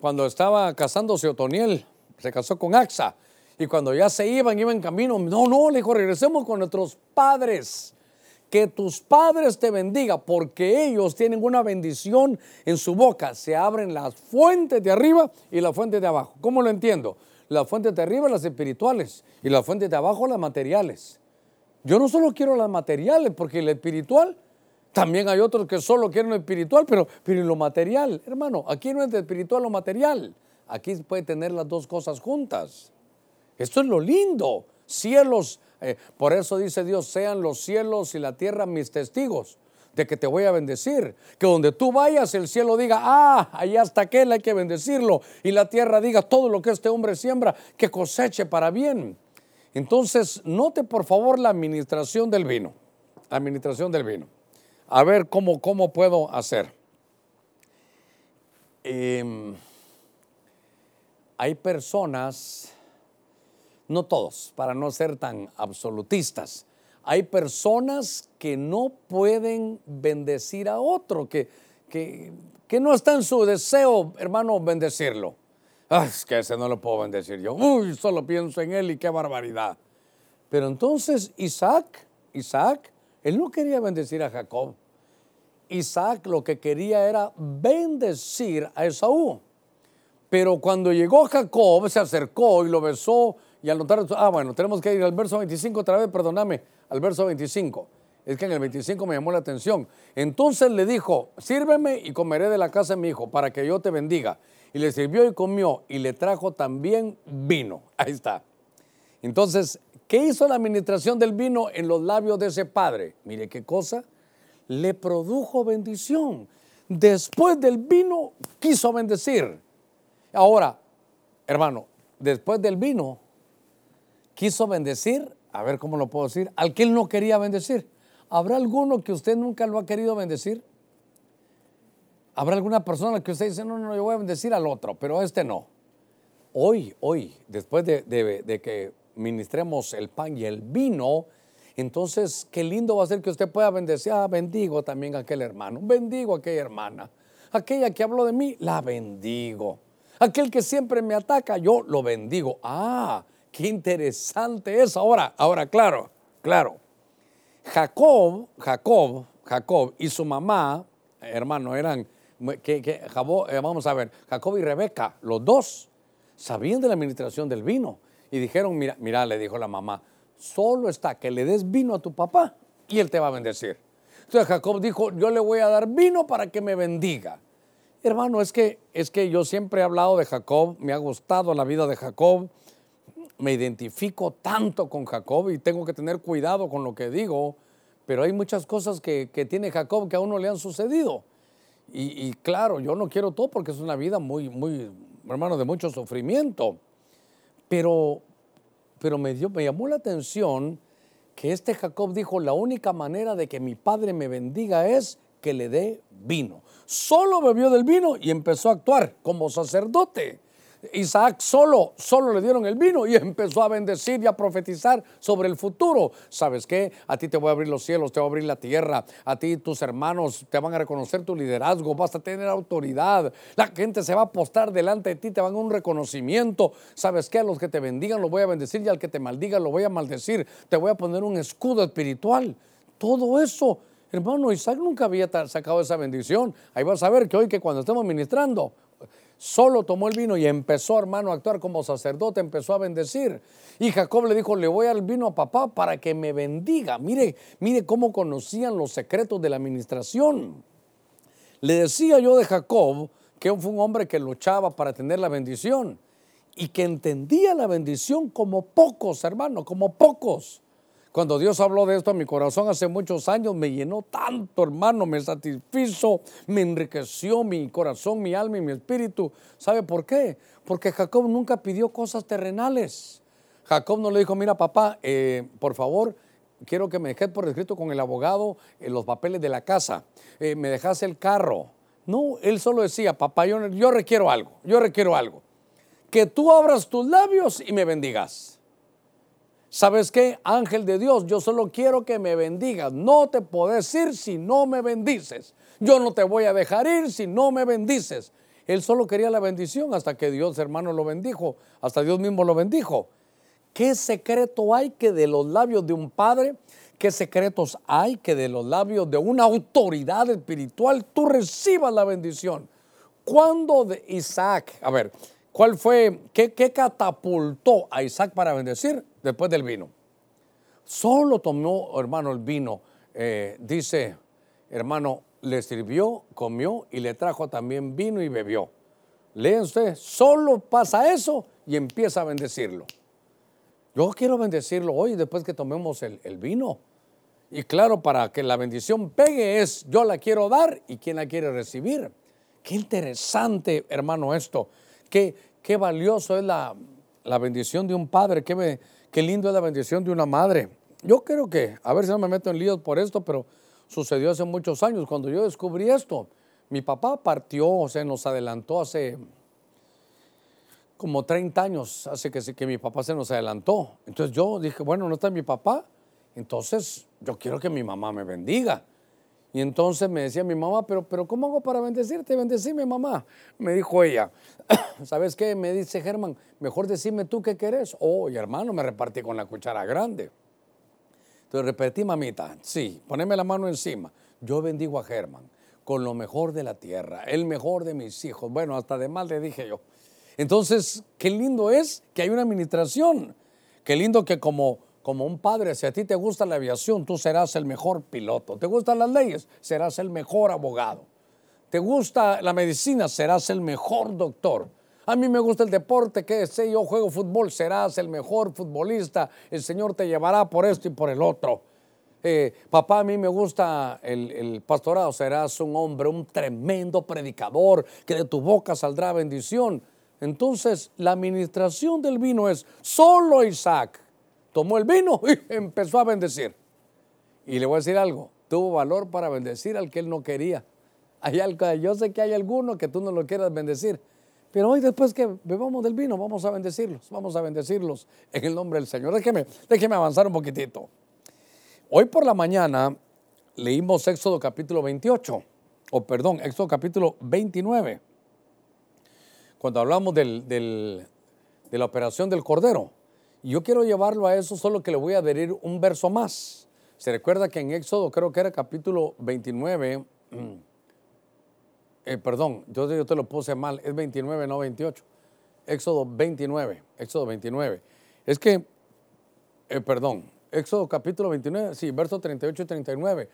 cuando estaba casándose Otoniel, se casó con Axa, y cuando ya se iban, iban en camino, no, no, le dijo, regresemos con nuestros padres. Que tus padres te bendiga, porque ellos tienen una bendición en su boca. Se abren las fuentes de arriba y las fuentes de abajo. ¿Cómo lo entiendo? Las fuentes de arriba, las espirituales, y las fuentes de abajo, las materiales. Yo no solo quiero las materiales, porque el espiritual, también hay otros que solo quieren lo espiritual, pero, pero lo material, hermano, aquí no es de espiritual lo material. Aquí puede tener las dos cosas juntas. Esto es lo lindo. Cielos, eh, por eso dice Dios, sean los cielos y la tierra mis testigos de que te voy a bendecir. Que donde tú vayas el cielo diga, ah, allá está aquel, hay que bendecirlo. Y la tierra diga, todo lo que este hombre siembra, que coseche para bien. Entonces, note por favor la administración del vino. administración del vino. A ver cómo, cómo puedo hacer. Em, hay personas, no todos, para no ser tan absolutistas, hay personas que no pueden bendecir a otro, que, que, que no está en su deseo, hermano, bendecirlo. Ah, es que ese no lo puedo bendecir yo. Uy, solo pienso en él y qué barbaridad. Pero entonces Isaac, Isaac, él no quería bendecir a Jacob. Isaac lo que quería era bendecir a Esaú. Pero cuando llegó Jacob, se acercó y lo besó y al notar, ah, bueno, tenemos que ir al verso 25 otra vez, perdóname, al verso 25. Es que en el 25 me llamó la atención. Entonces le dijo, sírveme y comeré de la casa de mi hijo para que yo te bendiga y le sirvió y comió y le trajo también vino. Ahí está. Entonces, ¿qué hizo la administración del vino en los labios de ese padre? Mire qué cosa. Le produjo bendición. Después del vino quiso bendecir. Ahora, hermano, después del vino quiso bendecir, a ver cómo lo puedo decir, al que él no quería bendecir. ¿Habrá alguno que usted nunca lo ha querido bendecir? ¿Habrá alguna persona que usted dice, no, no, yo voy a bendecir al otro, pero a este no? hoy, hoy, después de, de que ministremos el pan y el vino, entonces qué lindo va a ser que usted pueda bendecir. Ah, bendigo también a aquel hermano, bendigo a aquella hermana. Aquella que habló de mí, la bendigo. Aquel que siempre me ataca, yo lo bendigo. Ah, qué interesante es. Ahora, ahora, claro, claro. Jacob, Jacob, Jacob y su mamá, hermano, eran, que, que eh, vamos a ver, Jacob y Rebeca, los dos, sabían de la administración del vino. Y dijeron, mira, mira, le dijo la mamá, solo está que le des vino a tu papá y él te va a bendecir. Entonces Jacob dijo, yo le voy a dar vino para que me bendiga. Hermano, es que, es que yo siempre he hablado de Jacob, me ha gustado la vida de Jacob, me identifico tanto con Jacob y tengo que tener cuidado con lo que digo, pero hay muchas cosas que, tiene Jacob que a uno le han sucedido. Y, claro, yo no quiero todo porque es una vida muy, muy, hermano, de mucho sufrimiento. Pero, pero me, dio, me llamó la atención que este Jacob dijo, la única manera de que mi padre me bendiga es que le dé vino. Solo bebió del vino y empezó a actuar como sacerdote. Isaac solo, solo le dieron el vino y empezó a bendecir y a profetizar sobre el futuro. ¿Sabes qué? A ti te voy a abrir los cielos, te voy a abrir la tierra, a ti tus hermanos te van a reconocer tu liderazgo, vas a tener autoridad, la gente se va a postar delante de ti, te van a un reconocimiento. ¿Sabes qué? A los que te bendigan los voy a bendecir y al que te maldiga lo voy a maldecir, te voy a poner un escudo espiritual. Todo eso Hermano, Isaac nunca había sacado esa bendición. Ahí vas a ver que hoy que cuando estemos ministrando, Solo tomó el vino y empezó, hermano, a actuar como sacerdote, empezó a bendecir. Y Jacob le dijo, le voy al vino a papá para que me bendiga. Mire, mire cómo conocían los secretos de la administración. Le decía yo de Jacob que fue un hombre que luchaba para tener la bendición y que entendía la bendición como pocos, hermano, como pocos. Cuando Dios habló de esto a mi corazón hace muchos años, me llenó tanto, hermano, me satisfizo, me enriqueció mi corazón, mi alma y mi espíritu. ¿Sabe por qué? Porque Jacob nunca pidió cosas terrenales. Jacob no le dijo, mira papá, eh, por favor, quiero que me dejes por escrito con el abogado en los papeles de la casa, eh, me dejas el carro. No, él solo decía, papá, yo, yo requiero algo, yo requiero algo. Que tú abras tus labios y me bendigas. ¿Sabes qué? Ángel de Dios, yo solo quiero que me bendigas. No te puedes ir si no me bendices. Yo no te voy a dejar ir si no me bendices. Él solo quería la bendición hasta que Dios, hermano, lo bendijo. Hasta Dios mismo lo bendijo. ¿Qué secreto hay que de los labios de un padre? ¿Qué secretos hay que de los labios de una autoridad espiritual tú recibas la bendición? Cuando de Isaac, a ver, ¿cuál fue, qué, qué catapultó a Isaac para bendecir? después del vino. Solo tomó, hermano, el vino. Eh, dice, hermano, le sirvió, comió y le trajo también vino y bebió. Leen usted, solo pasa eso y empieza a bendecirlo. Yo quiero bendecirlo hoy después que tomemos el, vino. Y claro, para que la bendición pegue es yo la quiero dar y quien la quiere recibir. Qué interesante, hermano, esto. Qué, qué valioso es la, la bendición de un padre. Qué, Qué lindo es la bendición de una madre. Yo creo que, a ver si no me meto en líos por esto, pero sucedió hace muchos años. Cuando yo descubrí esto, mi papá partió, o sea, nos adelantó hace como 30 años, hace que, que mi papá se nos adelantó. Entonces yo dije, bueno, no está mi papá, entonces yo quiero que mi mamá me bendiga. Y entonces me decía mi mamá, pero, pero ¿cómo hago para bendecirte? Bendecime, mamá. Me dijo ella, ¿sabes qué? Me dice Germán, mejor decime tú qué querés. Oh, y hermano, me repartí con la cuchara grande. Entonces repetí, mamita, sí, poneme la mano encima. Yo bendigo a Germán con lo mejor de la tierra, el mejor de mis hijos. Bueno, hasta de mal le dije yo. Entonces, qué lindo es que hay una administración. Qué lindo que como como un padre, si a ti te gusta la aviación, tú serás el mejor piloto. ¿Te gustan las leyes? Serás el mejor abogado. ¿Te gusta la medicina? Serás el mejor doctor. A mí me gusta el deporte, que sé yo juego fútbol, serás el mejor futbolista. El Señor te llevará por esto y por el otro. Eh, papá, a mí me gusta el, el, pastorado, serás un hombre, un tremendo predicador, que de tu boca saldrá bendición. Entonces, la administración del vino es solo Isaac tomó el vino y empezó a bendecir. Y le voy a decir algo, tuvo valor para bendecir al que él no quería. Hay algo, yo sé que hay alguno que tú no lo quieras bendecir, Pero hoy después que bebamos del vino, vamos a bendecirlos, vamos a bendecirlos en el nombre del Señor. Déjeme, déjeme avanzar un poquitito. Hoy por la mañana leímos Éxodo capítulo 28, o perdón, Éxodo capítulo 29, cuando hablamos del, de la operación del Cordero. Yo quiero llevarlo a eso, solo que le voy a adherir un verso más. Se recuerda que en Éxodo, creo que era capítulo 29, eh, perdón, yo, yo, te lo puse mal, es 29, no 28. Éxodo 29, Éxodo 29. Es que, eh, perdón, Éxodo capítulo 29, sí, verso 38 y 39.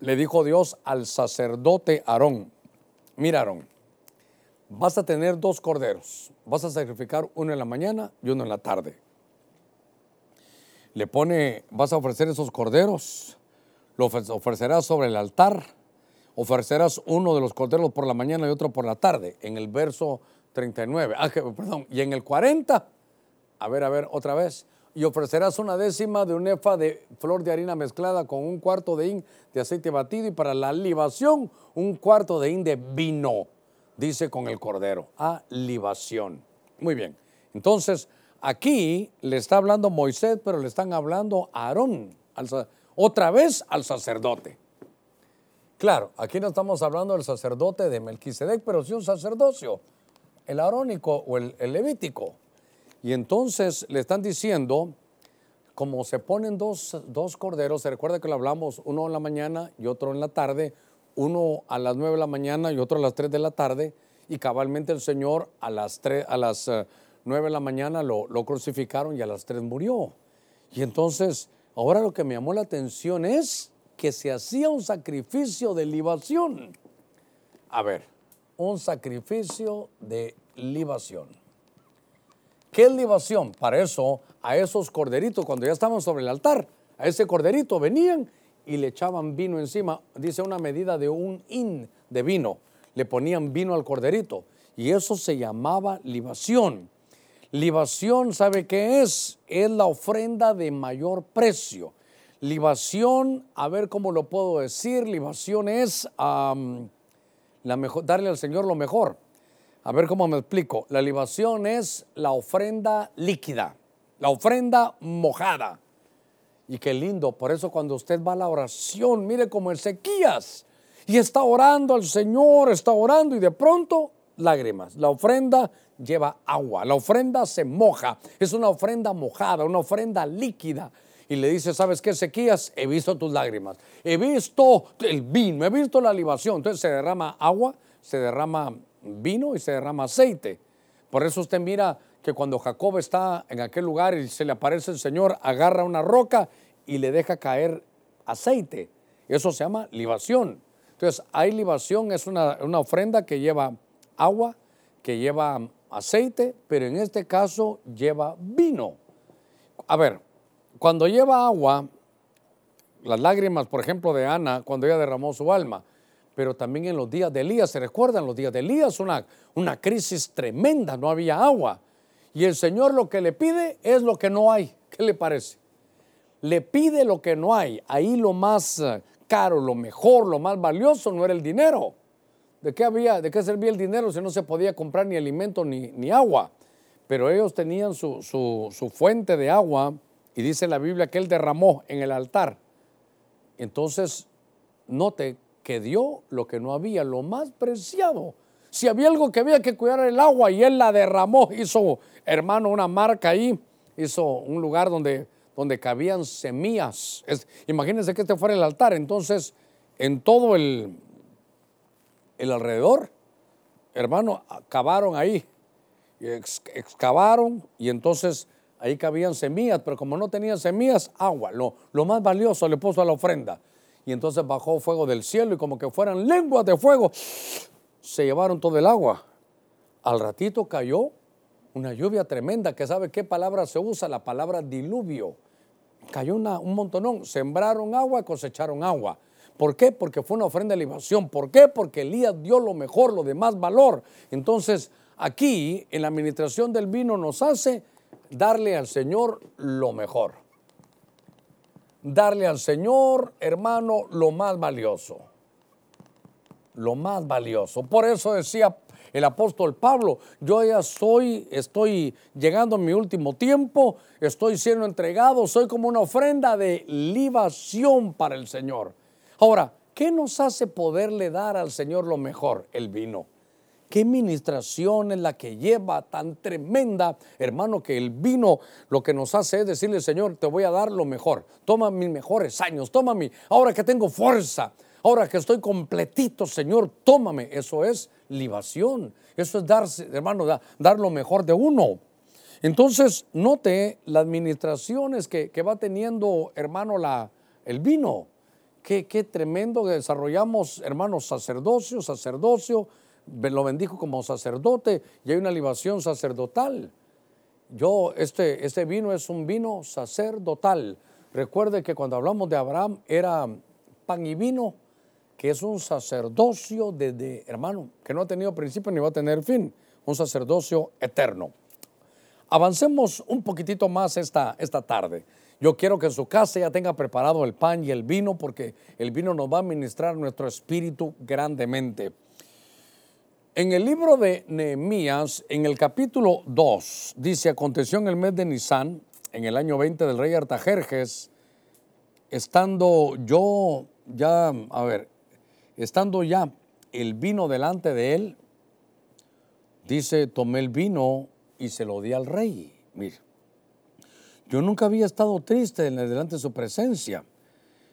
Le dijo Dios al sacerdote Aarón, mira Aarón, vas a tener dos corderos, vas a sacrificar uno en la mañana y uno en la tarde. Le pone, vas a ofrecer esos corderos, lo ofrecerás sobre el altar, ofrecerás uno de los corderos por la mañana y otro por la tarde, en el verso 39, ah, perdón, y en el 40, a ver, a ver, otra vez, y ofrecerás una décima de un efa de flor de harina mezclada con un cuarto de hin de aceite batido y para la libación un cuarto de hin de vino dice con el cordero, a libación. Muy bien. Entonces, aquí le está hablando Moisés, pero le están hablando a Aarón, otra vez al sacerdote. Claro, aquí no estamos hablando del sacerdote de Melquisedec, pero sí un sacerdocio, el arónico o el, levítico. Y entonces le están diciendo, como se ponen dos, dos corderos, se recuerda que lo hablamos, uno en la mañana y otro en la tarde, uno a las 9 de la mañana y otro a las 3 de la tarde, y cabalmente el Señor a las, 3, a las 9 eh, de la mañana lo, crucificaron y a las 3 murió. Y entonces, ahora lo que me llamó la atención es que se hacía un sacrificio de libación. A ver, un sacrificio de libación. ¿Qué es libación? Para eso, a esos corderitos, cuando ya estaban sobre el altar, a ese corderito venían y le echaban vino encima, dice una medida de un in de vino, le ponían vino al corderito y eso se llamaba libación. Libación, ¿sabe qué es? Es la ofrenda de mayor precio. Libación, a ver cómo lo puedo decir, libación es la mejor, darle al Señor lo mejor. A ver cómo me explico. La libación es la ofrenda líquida, la ofrenda mojada. Y qué lindo, por eso cuando usted va a la oración, mire como Ezequías, y está orando al Señor, está orando y de pronto lágrimas. La ofrenda lleva agua, la ofrenda se moja, es una ofrenda mojada, una ofrenda líquida. Y le dice, ¿sabes qué, Ezequías? He visto tus lágrimas, he visto el vino, he visto la libación. Entonces se derrama agua, se derrama vino y se derrama aceite. Por eso usted mira que cuando Jacob está en aquel lugar y se le aparece el Señor, agarra una roca y le deja caer aceite. Eso se llama libación. Entonces, hay libación, es una, ofrenda que lleva agua, que lleva aceite, pero en este caso lleva vino. A ver, cuando lleva agua, las lágrimas, por ejemplo, de Ana, cuando ella derramó su alma, pero también en los días de Elías, ¿se recuerdan? Los días de Elías, una, una crisis tremenda, no había agua. Y el Señor lo que le pide es lo que no hay. ¿Qué le parece? Le pide lo que no hay. Ahí lo más eh, caro, lo mejor, lo más valioso no era el dinero. ¿De qué había, de qué servía el dinero si no se podía comprar ni alimento ni, ni agua? Pero ellos tenían su, su fuente de agua y dice la Biblia que él derramó en el altar. Entonces, note que dio lo que no había, lo más preciado. Si había algo que había que cuidar el agua y él la derramó, hizo, hermano, una marca ahí, hizo un lugar donde, donde cabían semillas. imagínense que este fuera el altar, entonces en todo el, el alrededor, hermano, cavaron ahí, excavaron y entonces ahí cabían semillas, pero como no tenían semillas, agua, lo, lo más valioso le puso a la ofrenda. Y entonces bajó fuego del cielo y como que fueran lenguas de fuego, se llevaron todo el agua. Al ratito cayó una lluvia tremenda, que sabe qué palabra se usa, la palabra diluvio. Cayó un montonón, sembraron agua, cosecharon agua. ¿Por qué? Porque fue una ofrenda de libación. ¿Por qué? Porque Elías dio lo mejor, lo de más valor. Entonces, aquí en la administración del vino nos hace darle al Señor lo mejor. Darle al Señor, hermano, lo más valioso lo más valioso. Por eso decía el apóstol Pablo, yo ya soy, estoy llegando a mi último tiempo, estoy siendo entregado, soy como una ofrenda de libación para el Señor. Ahora, ¿qué nos hace poderle dar al Señor lo mejor? El vino. ¿Qué ministración es la que lleva tan tremenda, hermano, que el vino lo que nos hace es decirle, Señor, te voy a dar lo mejor. Toma mis mejores años, toma mi, ahora que tengo fuerza, ahora que estoy completito, Señor, tómame. Eso es libación. Eso es dar, hermano, dar, lo mejor de uno. Entonces, note las administraciones que, va teniendo, hermano, la, el vino. Qué, qué tremendo que desarrollamos, hermanos, sacerdocio, sacerdocio, lo bendijo como sacerdote y hay una libación sacerdotal. Yo, este, este vino es un vino sacerdotal. Recuerde que cuando hablamos de Abraham era pan y vino, que es un sacerdocio de, hermano, que no ha tenido principio ni va a tener fin, un sacerdocio eterno. Avancemos un poquitito más esta, esta tarde. Yo quiero que en su casa ya tenga preparado el pan y el vino porque el vino nos va a ministrar nuestro espíritu grandemente. En el libro de Nehemías, en el capítulo 2, dice, aconteció en el mes de Nisan, en el año 20 del rey Artajerjes, estando yo ya, a ver, estando ya el vino delante de él, dice, tomé el vino y se lo di al rey. Mire, yo nunca había estado triste delante de su presencia.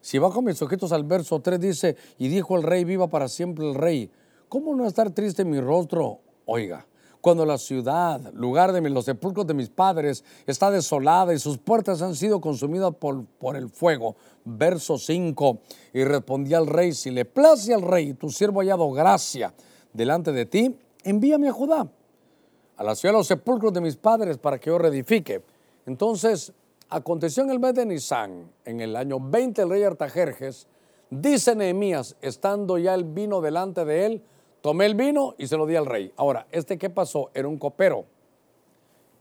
Si bajo mis ojitos al verso 3 dice, y dijo el rey, viva para siempre el rey ¿Cómo no estar triste en mi rostro? Oiga, cuando la ciudad, lugar de los sepulcros de mis padres, está desolada y sus puertas han sido consumidas por, por el fuego. Verso 5. Y respondí al rey, si le place al rey, tu siervo ha hallado gracia delante de ti, envíame a Judá, a la ciudad de los sepulcros de mis padres, para que yo reedifique. Entonces, aconteció en el mes de Nisan, en el año 20 el rey Artajerjes, dice Nehemías, estando ya el vino delante de él, Tomé el vino y se lo di al rey. Ahora, ¿este qué pasó? Era un copero.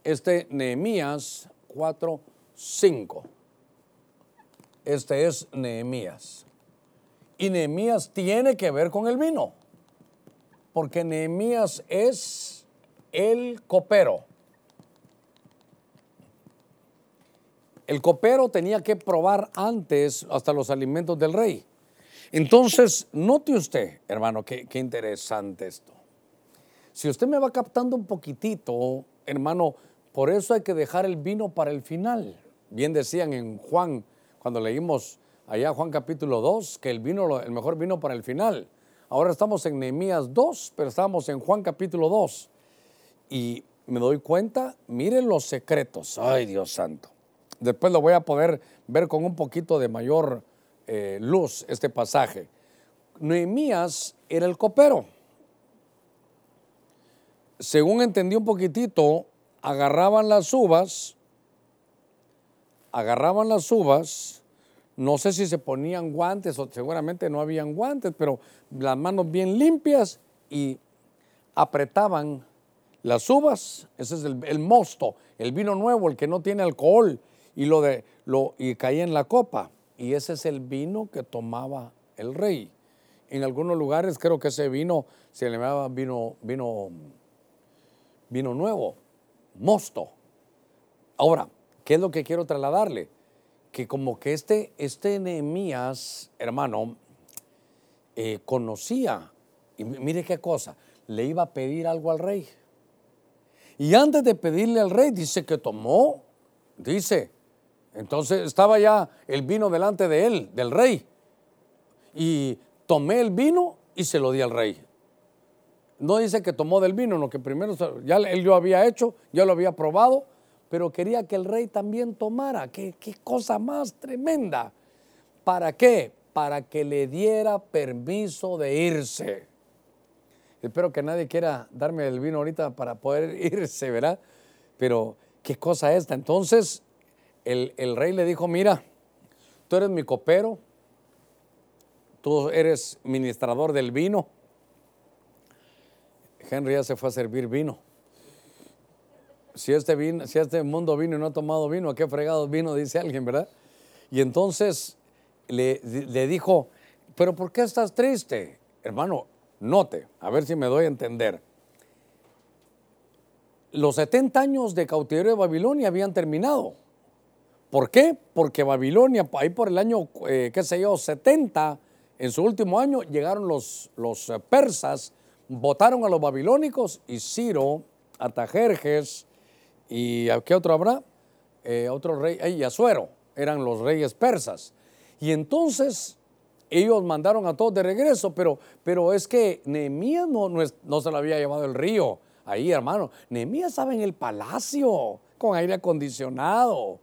Este Nehemías 4, 5. Este es Nehemías. Y Nehemías tiene que ver con el vino. Porque Nehemías es el copero. El copero tenía que probar antes hasta los alimentos del rey. Entonces, note usted, hermano, qué, interesante esto. Si usted me va captando un poquitito, hermano, por eso hay que dejar el vino para el final. Bien decían en Juan, cuando leímos allá Juan capítulo 2, que el vino, el mejor vino para el final. Ahora estamos en Nehemías 2, pero estamos en Juan capítulo 2. Y me doy cuenta, miren los secretos. Ay, Dios santo. Después lo voy a poder ver con un poquito de mayor eh, luz este pasaje. Nehemías era el copero. Según entendí un poquitito, agarraban las uvas, agarraban las uvas, no sé si se ponían guantes o seguramente no habían guantes, pero las manos bien limpias y apretaban las uvas, ese es el, mosto, el vino nuevo, el que no tiene alcohol, y lo de lo y caía en la copa y ese es el vino que tomaba el rey. En algunos lugares creo que ese vino se le llamaba vino, vino, vino nuevo, mosto. Ahora, ¿qué es lo que quiero trasladarle? Que como que este, este Nehemías, hermano, eh, conocía, y mire qué cosa, le iba a pedir algo al rey. Y antes de pedirle al rey, dice que tomó, dice, entonces estaba ya el vino delante de él, del rey. Y tomé el vino y se lo di al rey. No dice que tomó del vino, no que primero ya él lo había hecho, ya lo había probado, pero quería que el rey también tomara. Qué, qué cosa más tremenda. ¿Para qué? Para que le diera permiso de irse. Espero que nadie quiera darme el vino ahorita para poder irse, ¿verdad? Pero qué cosa esta. Entonces el, rey le dijo, mira, tú eres mi copero, tú eres ministrador del vino. Henry ya se fue a servir vino. Si este, vino, si este mundo vino y no ha tomado vino, ¿a qué fregado vino? Dice alguien, ¿verdad? Y entonces le, le dijo, pero ¿por qué estás triste? Hermano, note, a ver si me doy a entender. los 70 años de cautiverio de Babilonia habían terminado. ¿Por qué? Porque Babilonia, ahí por el año, eh, qué sé yo, 70, en su último año, llegaron los, los eh, persas, votaron a los babilónicos y Ciro, Atajerjes y ¿qué otro habrá? Eh, otro rey, y Azuero, eran los reyes persas. Y entonces ellos mandaron a todos de regreso, pero, pero es que Nehemías no, no, se lo había llevado el río ahí, hermano. Nehemías estaba en el palacio con aire acondicionado.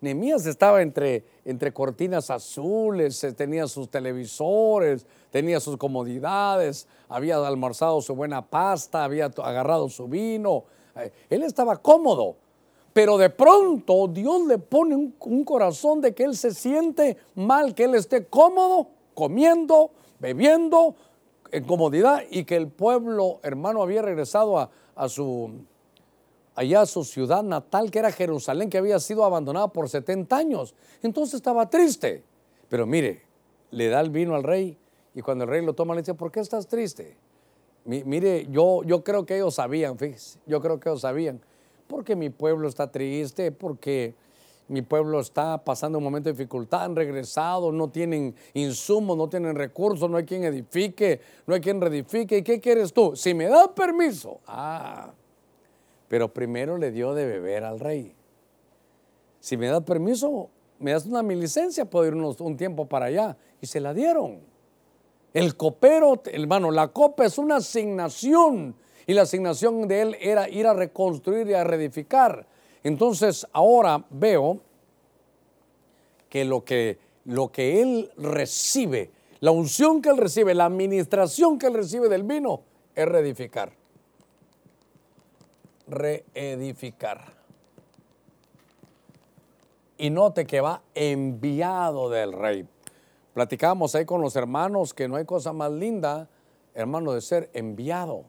Nehemías estaba entre, entre cortinas azules, eh, tenía sus televisores, tenía sus comodidades, había almorzado su buena pasta, había agarrado su vino. Eh, él estaba cómodo, pero de pronto Dios le pone un, un corazón de que él se siente mal, que él esté cómodo comiendo, bebiendo, en comodidad y que el pueblo hermano había regresado a, su allá a su ciudad natal que era Jerusalén que había sido abandonada por 70 años. Entonces estaba triste. Pero mire, le da el vino al rey y cuando el rey lo toma le dice, ¿por qué estás triste? mire, yo, yo creo que ellos sabían, fíjese, yo creo que ellos sabían, porque mi pueblo está triste, porque mi pueblo está pasando un momento de dificultad, han regresado, no tienen insumos, no tienen recursos, no hay quien edifique, no hay quien reedifique. ¿Y qué quieres tú? Si me das permiso. Ah, pero primero le dio de beber al rey. Si me das permiso, me das una mi licencia, puedo ir un tiempo para allá. Y se la dieron. El copero, hermano, la copa es una asignación. Y la asignación de él era ir a reconstruir y a reedificar. Entonces ahora veo que lo que, lo que él recibe, la unción que él recibe, la administración que él recibe del vino, es reedificar. Reedificar. Y note que va enviado del rey. Platicábamos ahí con los hermanos que no hay cosa más linda, hermano, de ser enviado.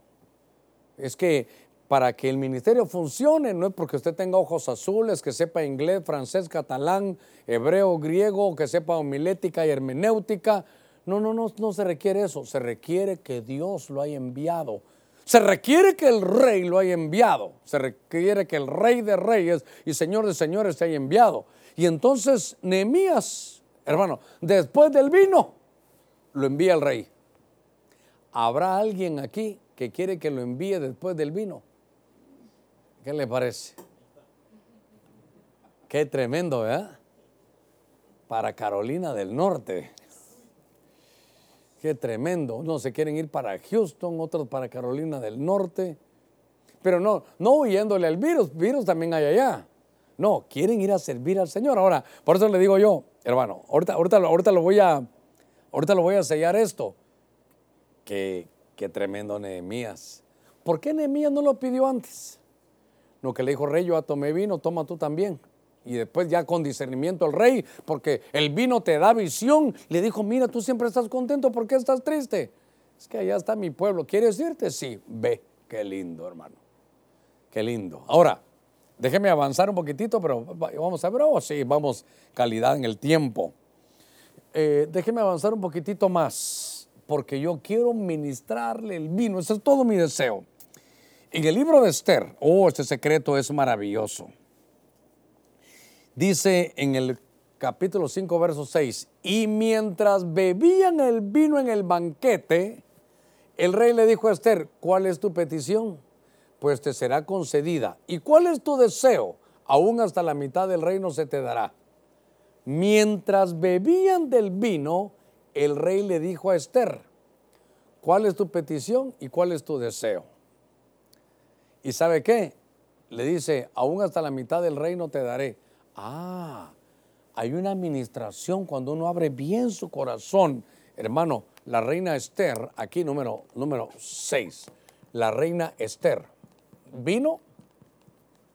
Es que para que el ministerio funcione, no es porque usted tenga ojos azules, que sepa inglés, francés, catalán, hebreo, griego, que sepa homilética y hermenéutica. No, no, no, no se requiere eso. Se requiere que Dios lo haya enviado. Se requiere que el rey lo haya enviado. Se requiere que el rey de reyes y señor de señores se haya enviado. Y entonces Nehemías, hermano, después del vino, lo envía el rey. ¿Habrá alguien aquí que quiere que lo envíe después del vino? ¿Qué le parece? Qué tremendo, ¿verdad? Para Carolina del Norte. Qué tremendo. Unos se quieren ir para Houston, otros para Carolina del Norte. Pero no, no huyéndole al virus, virus también hay allá. No, quieren ir a servir al Señor. Ahora, por eso le digo yo, hermano, ahorita, ahorita, ahorita lo voy a, ahorita lo voy a sellar esto. Qué, qué tremendo Nehemías. ¿Por qué Nehemías no lo pidió antes? No que le dijo, rey, yo ya tomé vino, toma tú también. Y después ya con discernimiento el rey, porque el vino te da visión, le dijo, mira, tú siempre estás contento, ¿por qué estás triste? Es que allá está mi pueblo, ¿quieres irte? Sí, ve, qué lindo, hermano. Qué lindo. Ahora, déjeme avanzar un poquitito, pero vamos a ver, oh, sí, vamos, calidad en el tiempo. Eh, déjeme avanzar un poquitito más, porque yo quiero ministrarle el vino, ese es todo mi deseo. En el libro de Esther, oh, este secreto es maravilloso. Dice en el capítulo 5, verso 6, y mientras bebían el vino en el banquete, el rey le dijo a Esther, ¿cuál es tu petición? Pues te será concedida. ¿Y cuál es tu deseo? Aún hasta la mitad del reino se te dará. Mientras bebían del vino, el rey le dijo a Esther, ¿cuál es tu petición y cuál es tu deseo? ¿Y sabe qué? Le dice, aún hasta la mitad del reino te daré. Ah, hay una administración cuando uno abre bien su corazón. Hermano, la reina Esther, aquí número, número 6, la reina Esther, vino,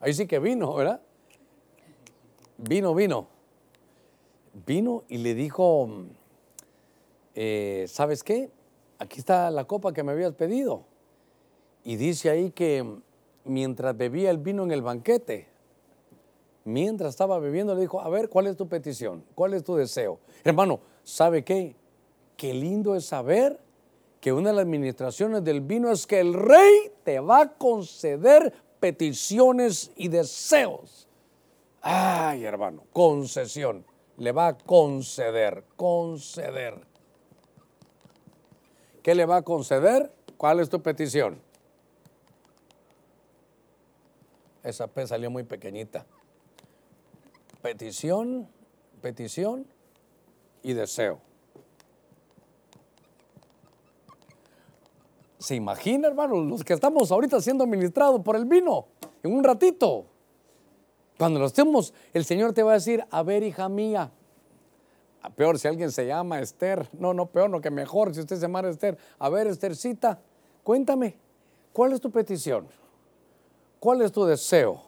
ahí sí que vino, ¿verdad? Vino, vino. Vino y le dijo, eh, ¿sabes qué? Aquí está la copa que me habías pedido. Y dice ahí que mientras bebía el vino en el banquete, mientras estaba bebiendo, le dijo, a ver, ¿cuál es tu petición? ¿Cuál es tu deseo? Hermano, ¿sabe qué? Qué lindo es saber que una de las administraciones del vino es que el rey te va a conceder peticiones y deseos. Ay, hermano, concesión. Le va a conceder, conceder. ¿Qué le va a conceder? ¿Cuál es tu petición? Esa P salió muy pequeñita. Petición, petición y deseo. ¿Se imagina, hermano, los que estamos ahorita siendo ministrados por el vino en un ratito? Cuando lo estemos, el Señor te va a decir, a ver, hija mía, peor si alguien se llama Esther, no, no, peor, no, que mejor si usted se llama Esther, a ver, Esthercita, cuéntame, ¿cuál es tu petición? ¿Cuál es tu deseo?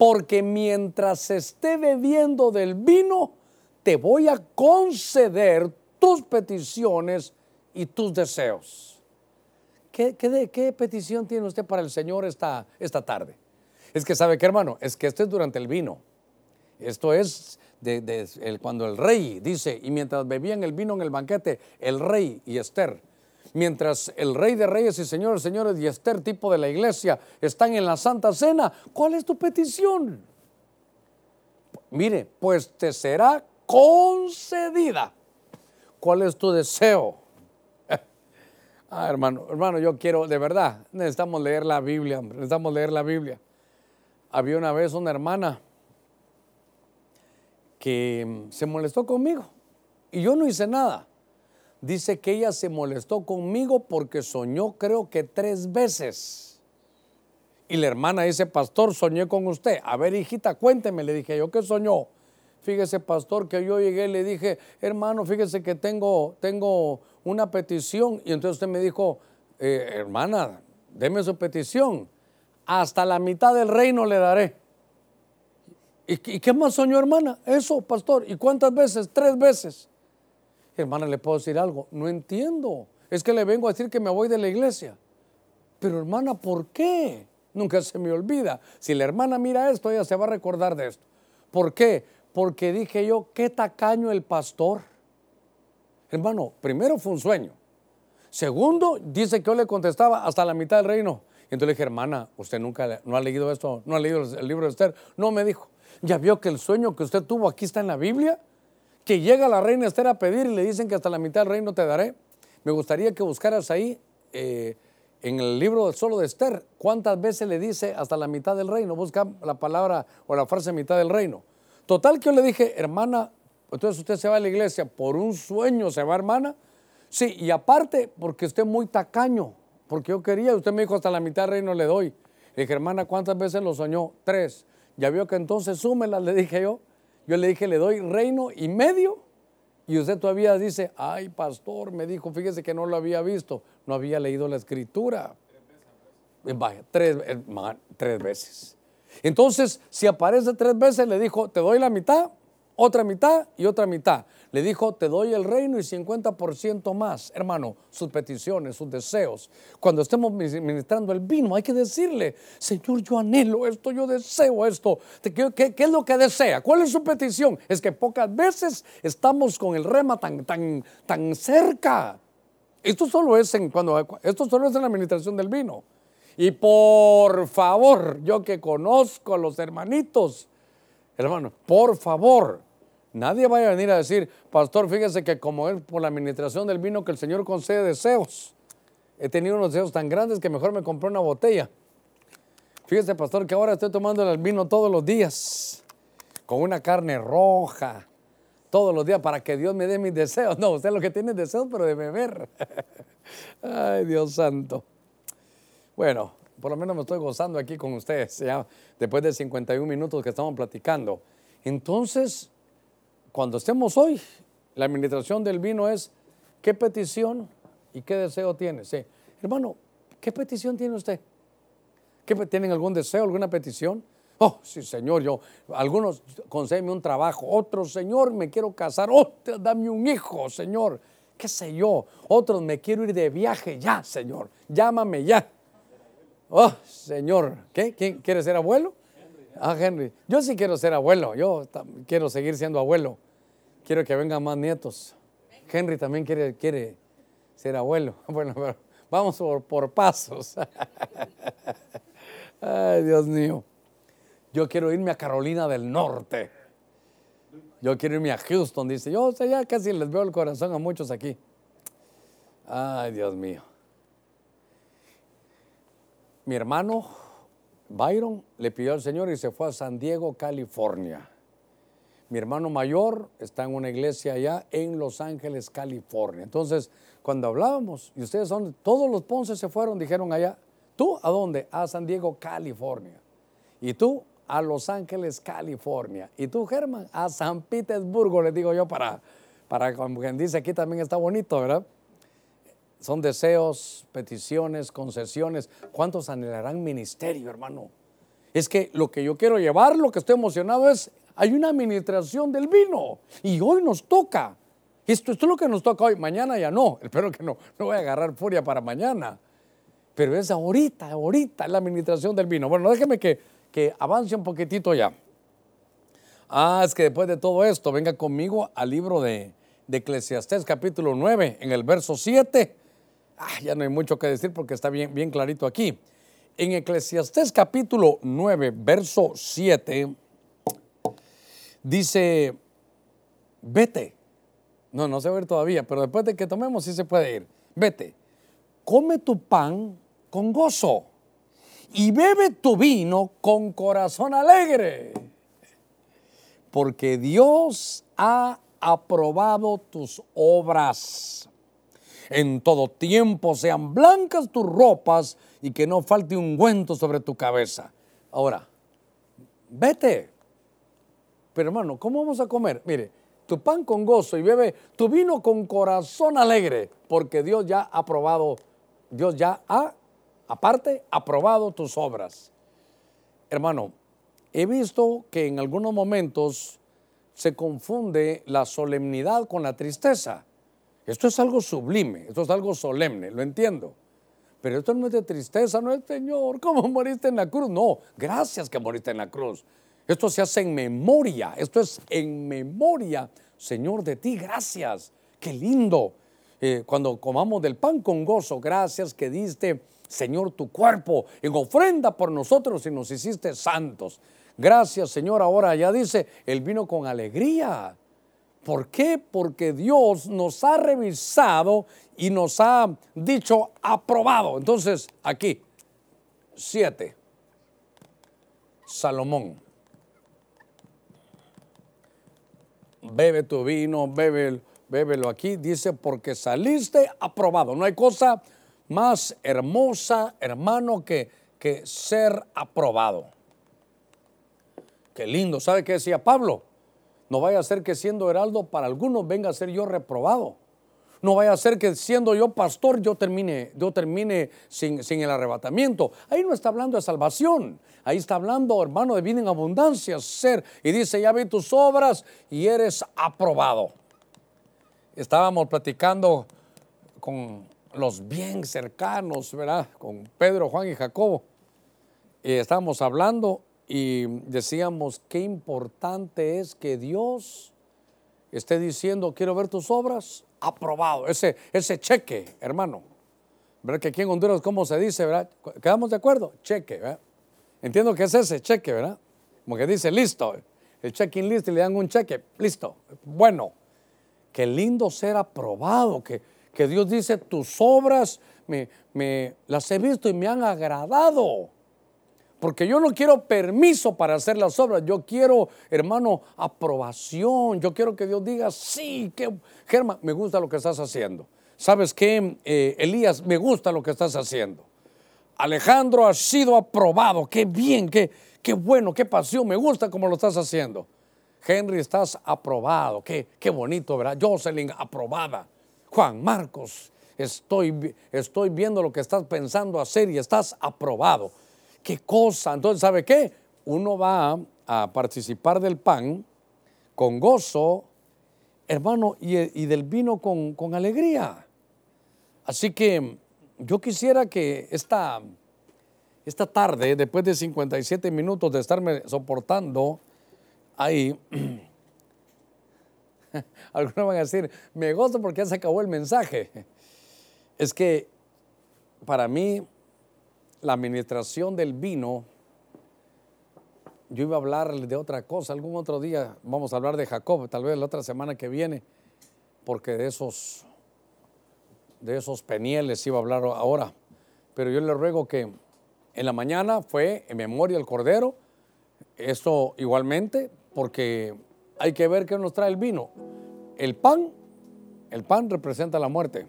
Porque mientras esté bebiendo del vino, te voy a conceder tus peticiones y tus deseos. ¿Qué, qué, petición tiene usted para el Señor esta, esta tarde? Es que sabe qué hermano, es que esto es durante el vino. Esto es de, cuando el rey dice, y mientras bebían el vino en el banquete, el rey y Esther, mientras el rey de reyes y señores, señores y Esther, tipo de la iglesia, están en la Santa Cena, ¿cuál es tu petición? Mire, pues te será concedida. ¿Cuál es tu deseo? ah, hermano, hermano, yo quiero, de verdad, necesitamos leer la Biblia, necesitamos leer la Biblia. Había una vez una hermana que se molestó conmigo y yo no hice nada dice que ella se molestó conmigo porque soñó creo que tres veces. Y la hermana dice, pastor, soñé con usted. A ver, hijita, cuénteme, le dije yo, ¿qué soñó? Fíjese, pastor, que yo llegué y le dije, hermano, fíjese que tengo, tengo una petición. Y entonces usted me dijo, eh, hermana, deme su petición. Hasta la mitad del reino le daré. ¿Y, ¿Y qué más soñó, hermana? Eso, pastor. ¿Y cuántas veces? Tres veces. Hermana, le puedo decir algo. No entiendo. Es que le vengo a decir que me voy de la iglesia. Pero hermana, ¿por qué? Nunca se me olvida. Si la hermana mira esto, ella se va a recordar de esto. ¿Por qué? Porque dije yo, qué tacaño el pastor. Hermano, primero fue un sueño. Segundo, dice que yo le contestaba hasta la mitad del reino. Y entonces le dije, hermana, usted nunca no ha leído esto, no ha leído el libro de Esther. No me dijo, ya vio que el sueño que usted tuvo aquí está en la Biblia que llega la reina Esther a pedir y le dicen que hasta la mitad del reino te daré. Me gustaría que buscaras ahí eh, en el libro solo de Esther cuántas veces le dice hasta la mitad del reino. Busca la palabra o la frase mitad del reino. Total que yo le dije, hermana, entonces usted se va a la iglesia por un sueño, se va hermana. Sí, y aparte porque usted muy tacaño, porque yo quería, usted me dijo hasta la mitad del reino le doy. Le dije, hermana, ¿cuántas veces lo soñó? Tres. Ya vio que entonces súmela, le dije yo. Yo le dije, le doy reino y medio. Y usted todavía dice, ay, pastor, me dijo, fíjese que no lo había visto, no había leído la escritura. Vaya, tres, tres veces. Entonces, si aparece tres veces, le dijo, te doy la mitad, otra mitad y otra mitad. Le dijo, te doy el reino y 50% más. Hermano, sus peticiones, sus deseos. Cuando estemos ministrando el vino, hay que decirle, Señor, yo anhelo esto, yo deseo esto. ¿Qué, es lo que desea? ¿Cuál es su petición? Es que pocas veces estamos con el rema tan, tan, tan cerca. Esto solo es en, cuando, esto solo es en la administración del vino. Y por favor, yo que conozco a los hermanitos, hermano, por favor, Nadie vaya a venir a decir, pastor, fíjese que como es por la administración del vino que el Señor concede deseos. He tenido unos deseos tan grandes que mejor me compré una botella. Fíjese, pastor, que ahora estoy tomando el vino todos los días, con una carne roja, todos los días, para que Dios me dé mis deseos. No, usted lo que tiene es deseos, pero de beber. Ay, Dios santo. Bueno, por lo menos me estoy gozando aquí con ustedes, ya después de 51 minutos que estamos platicando. Entonces, cuando estemos hoy, la administración del vino es qué petición y qué deseo tiene. Sí. Hermano, ¿qué petición tiene usted? ¿Qué, ¿Tienen algún deseo, alguna petición? Oh, sí, Señor, yo, algunos concédeme un trabajo, otro, Señor, me quiero casar, otro, dame un hijo, Señor, qué sé yo, otros, me quiero ir de viaje, ya, Señor, llámame ya. Oh, Señor, ¿qué? ¿Quién quiere ser abuelo? Ah, Henry. Yo sí quiero ser abuelo. Yo quiero seguir siendo abuelo. Quiero que vengan más nietos. Henry también quiere, quiere ser abuelo. Bueno, vamos por, pasos. Ay, Dios mío. Yo quiero irme a Carolina del Norte. Yo quiero irme a Houston, dice. Yo ya casi les veo el corazón a muchos aquí. Ay, Dios mío. Mi hermano Byron le pidió al Señor y se fue a San Diego, California. Mi hermano mayor está en una iglesia allá en Los Ángeles, California. Entonces, cuando hablábamos, y ustedes son, todos los Ponce se fueron, dijeron allá, ¿tú a dónde? A San Diego, California. Y tú a Los Ángeles, California. Y tú, Germán, a San Petersburgo, les digo yo, para, para como quien dice aquí también está bonito, ¿verdad? Son deseos, peticiones, concesiones. ¿Cuántos anhelarán ministerio, hermano? Es que lo que yo quiero llevar, lo que estoy emocionado es, hay una administración del vino y hoy nos toca. Esto, esto es lo que nos toca hoy, mañana ya no. Espero que no, no voy a agarrar furia para mañana. Pero es ahorita, ahorita la administración del vino. Bueno, déjeme que, que avance un poquitito ya. Ah, es que después de todo esto, venga conmigo al libro de, de Eclesiastés capítulo 9, en el verso 7 Ah, ya no hay mucho que decir porque está bien, bien clarito aquí. En Eclesiastés capítulo 9, verso 7, dice, vete. No, no se va a ir todavía, pero después de que tomemos sí se puede ir. Vete, come tu pan con gozo y bebe tu vino con corazón alegre, porque Dios ha aprobado tus obras en todo tiempo sean blancas tus ropas y que no falte un ungüento sobre tu cabeza. Ahora, vete. Pero hermano, ¿cómo vamos a comer? Mire, tu pan con gozo y bebe tu vino con corazón alegre, porque Dios ya ha aprobado, Dios ya ha, aparte, aprobado tus obras. Hermano, he visto que en algunos momentos se confunde la solemnidad con la tristeza. Esto es algo sublime, esto es algo solemne, lo entiendo. Pero esto no es de tristeza, no es, Señor, ¿cómo moriste en la cruz? No, gracias que moriste en la cruz. Esto se hace en memoria, esto es en memoria, Señor, de ti, gracias. Qué lindo. Eh, cuando comamos del pan con gozo, gracias que diste, Señor, tu cuerpo en ofrenda por nosotros y nos hiciste santos. Gracias, Señor. Ahora ya dice, el vino con alegría. ¿Por qué? Porque Dios nos ha revisado y nos ha dicho aprobado. Entonces, aquí, siete. Salomón. Bebe tu vino, bebe, bébelo aquí. Dice, porque saliste aprobado. No hay cosa más hermosa, hermano, que, que ser aprobado. Qué lindo. ¿Sabe qué decía Pablo? No vaya a ser que siendo heraldo para algunos venga a ser yo reprobado. No vaya a ser que siendo yo pastor yo termine, yo termine sin, sin, el arrebatamiento. Ahí no está hablando de salvación. Ahí está hablando, hermano, de vida en abundancia, ser. Y dice, ya vi tus obras y eres aprobado. Estábamos platicando con los bien cercanos, ¿verdad? Con Pedro, Juan y Jacobo. Y estábamos hablando y decíamos qué importante es que Dios esté diciendo, quiero ver tus obras, aprobado, ese, ese cheque, hermano. ¿Verdad que aquí en Honduras, ¿cómo se dice, verdad? ¿Quedamos de acuerdo? Cheque, ¿verdad? Entiendo que es ese cheque, ¿verdad? Como que dice, listo, el check-in list y le dan un cheque, listo, bueno. Qué lindo ser aprobado, que, que Dios dice, tus obras me, me, las he visto y me han agradado. Porque yo no quiero permiso para hacer las obras, yo quiero, hermano, aprobación. Yo quiero que Dios diga, sí, que, Germán, me gusta lo que estás haciendo. ¿Sabes qué, eh, Elías? Me gusta lo que estás haciendo. Alejandro ha sido aprobado, qué bien, qué, qué bueno, qué pasión, me gusta como lo estás haciendo. Henry, estás aprobado, qué, qué bonito, ¿verdad? Jocelyn, aprobada. Juan Marcos, estoy, estoy viendo lo que estás pensando hacer y estás aprobado qué cosa. Entonces, ¿sabe qué? Uno va a participar del pan con gozo, hermano, y, del vino con, alegría. Así que yo quisiera que esta, esta tarde, después de 57 minutos de estarme soportando ahí, algunos van a decir, me gozo porque ya se acabó el mensaje. Es que para mí la administración del vino, yo iba a hablar de otra cosa, algún otro día vamos a hablar de Jacob, tal vez la otra semana que viene, porque de esos, de esos penieles iba a hablar ahora. Pero yo le ruego que en la mañana fue en memoria el Cordero, esto igualmente, porque hay que ver qué nos trae el vino. El pan, el pan representa la muerte.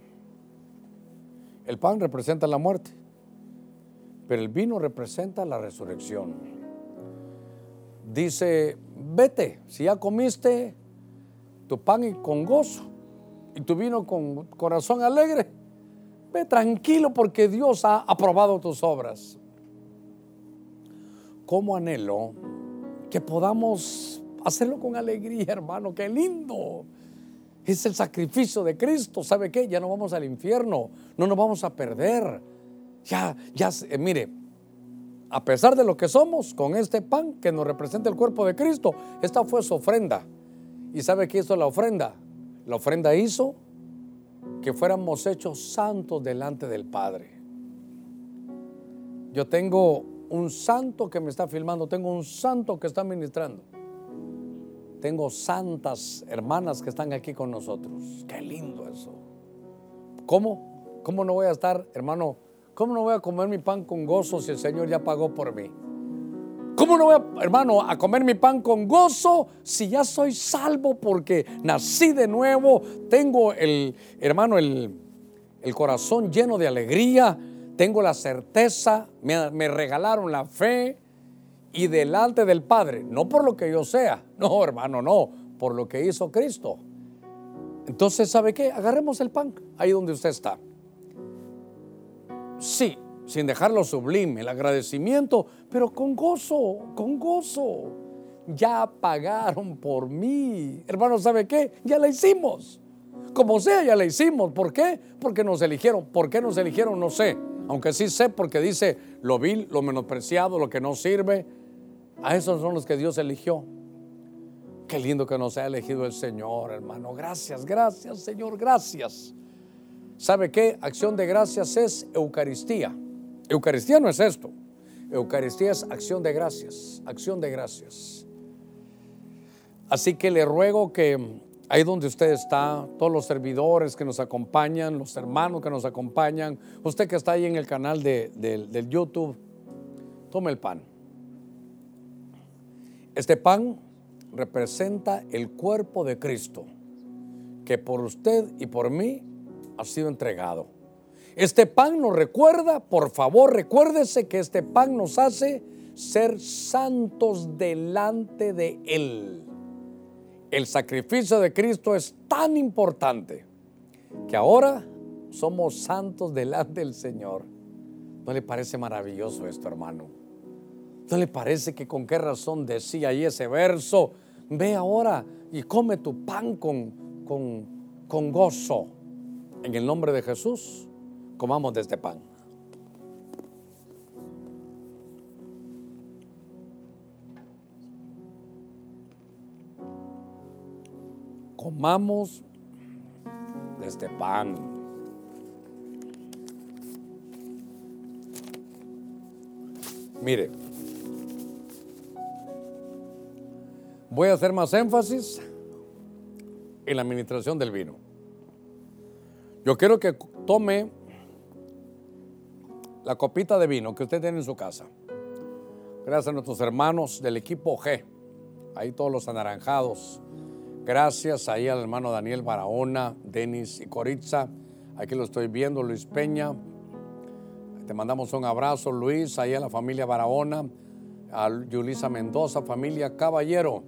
El pan representa la muerte, pero el vino representa la resurrección. Dice, vete, si ya comiste tu pan con gozo y tu vino con corazón alegre, ve tranquilo porque Dios ha aprobado tus obras. Como anhelo que podamos hacerlo con alegría, hermano, qué lindo es el sacrificio de Cristo. ¿Sabe qué? Ya no vamos al infierno, no nos vamos a perder. Ya, ya, eh, mire, a pesar de lo que somos, con este pan que nos representa el cuerpo de Cristo, esta fue su ofrenda. ¿Y sabe qué hizo la ofrenda? La ofrenda hizo que fuéramos hechos santos delante del Padre. Yo tengo un santo que me está filmando, tengo un santo que está ministrando. Tengo santas hermanas que están aquí con nosotros. Qué lindo eso. ¿Cómo? ¿Cómo no voy a estar, hermano? ¿Cómo no voy a comer mi pan con gozo si el Señor ya pagó por mí? ¿Cómo no voy, a, hermano, a comer mi pan con gozo si ya soy salvo porque nací de nuevo? Tengo el, hermano, el, el corazón lleno de alegría, tengo la certeza, me, me regalaron la fe, y delante del Padre, no por lo que yo sea, no hermano, no, por lo que hizo Cristo. Entonces, ¿sabe qué? Agarremos el pan ahí donde usted está. Sí, sin dejarlo sublime, el agradecimiento, pero con gozo, con gozo. Ya pagaron por mí. Hermano, ¿sabe qué? Ya la hicimos. Como sea, ya la hicimos. ¿Por qué? Porque nos eligieron. ¿Por qué nos eligieron? No sé. Aunque sí sé porque dice lo vil, lo menospreciado, lo que no sirve, a esos son los que Dios eligió. Qué lindo que nos ha elegido el Señor, hermano. Gracias, gracias, Señor, gracias. ¿Sabe qué? Acción de gracias es Eucaristía. Eucaristía no es esto. Eucaristía es acción de gracias, acción de gracias. Así que le ruego que ahí donde usted está, todos los servidores que nos acompañan, los hermanos que nos acompañan, usted que está ahí en el canal de, del YouTube, tome el pan. Este pan representa el cuerpo de Cristo, que por usted y por mí ha sido entregado. Este pan nos recuerda, por favor, recuérdese que este pan nos hace ser santos delante de Él. El sacrificio de Cristo es tan importante que ahora somos santos delante del Señor. ¿No le parece maravilloso esto, hermano? ¿No le parece que con qué razón decía ahí ese verso? Ve ahora y come tu pan con, con, con gozo. En el nombre de Jesús, comamos de este pan. Comamos de este pan. Mire, Voy a hacer más énfasis en la administración del vino. Yo quiero que tome la copita de vino que usted tiene en su casa. Gracias a nuestros hermanos del equipo G, ahí todos los anaranjados. Gracias ahí al hermano Daniel Barahona, Denis y Coritza. Aquí lo estoy viendo, Luis Peña. Te mandamos un abrazo, Luis, ahí a la familia Barahona, a Yulisa Mendoza, familia Caballero.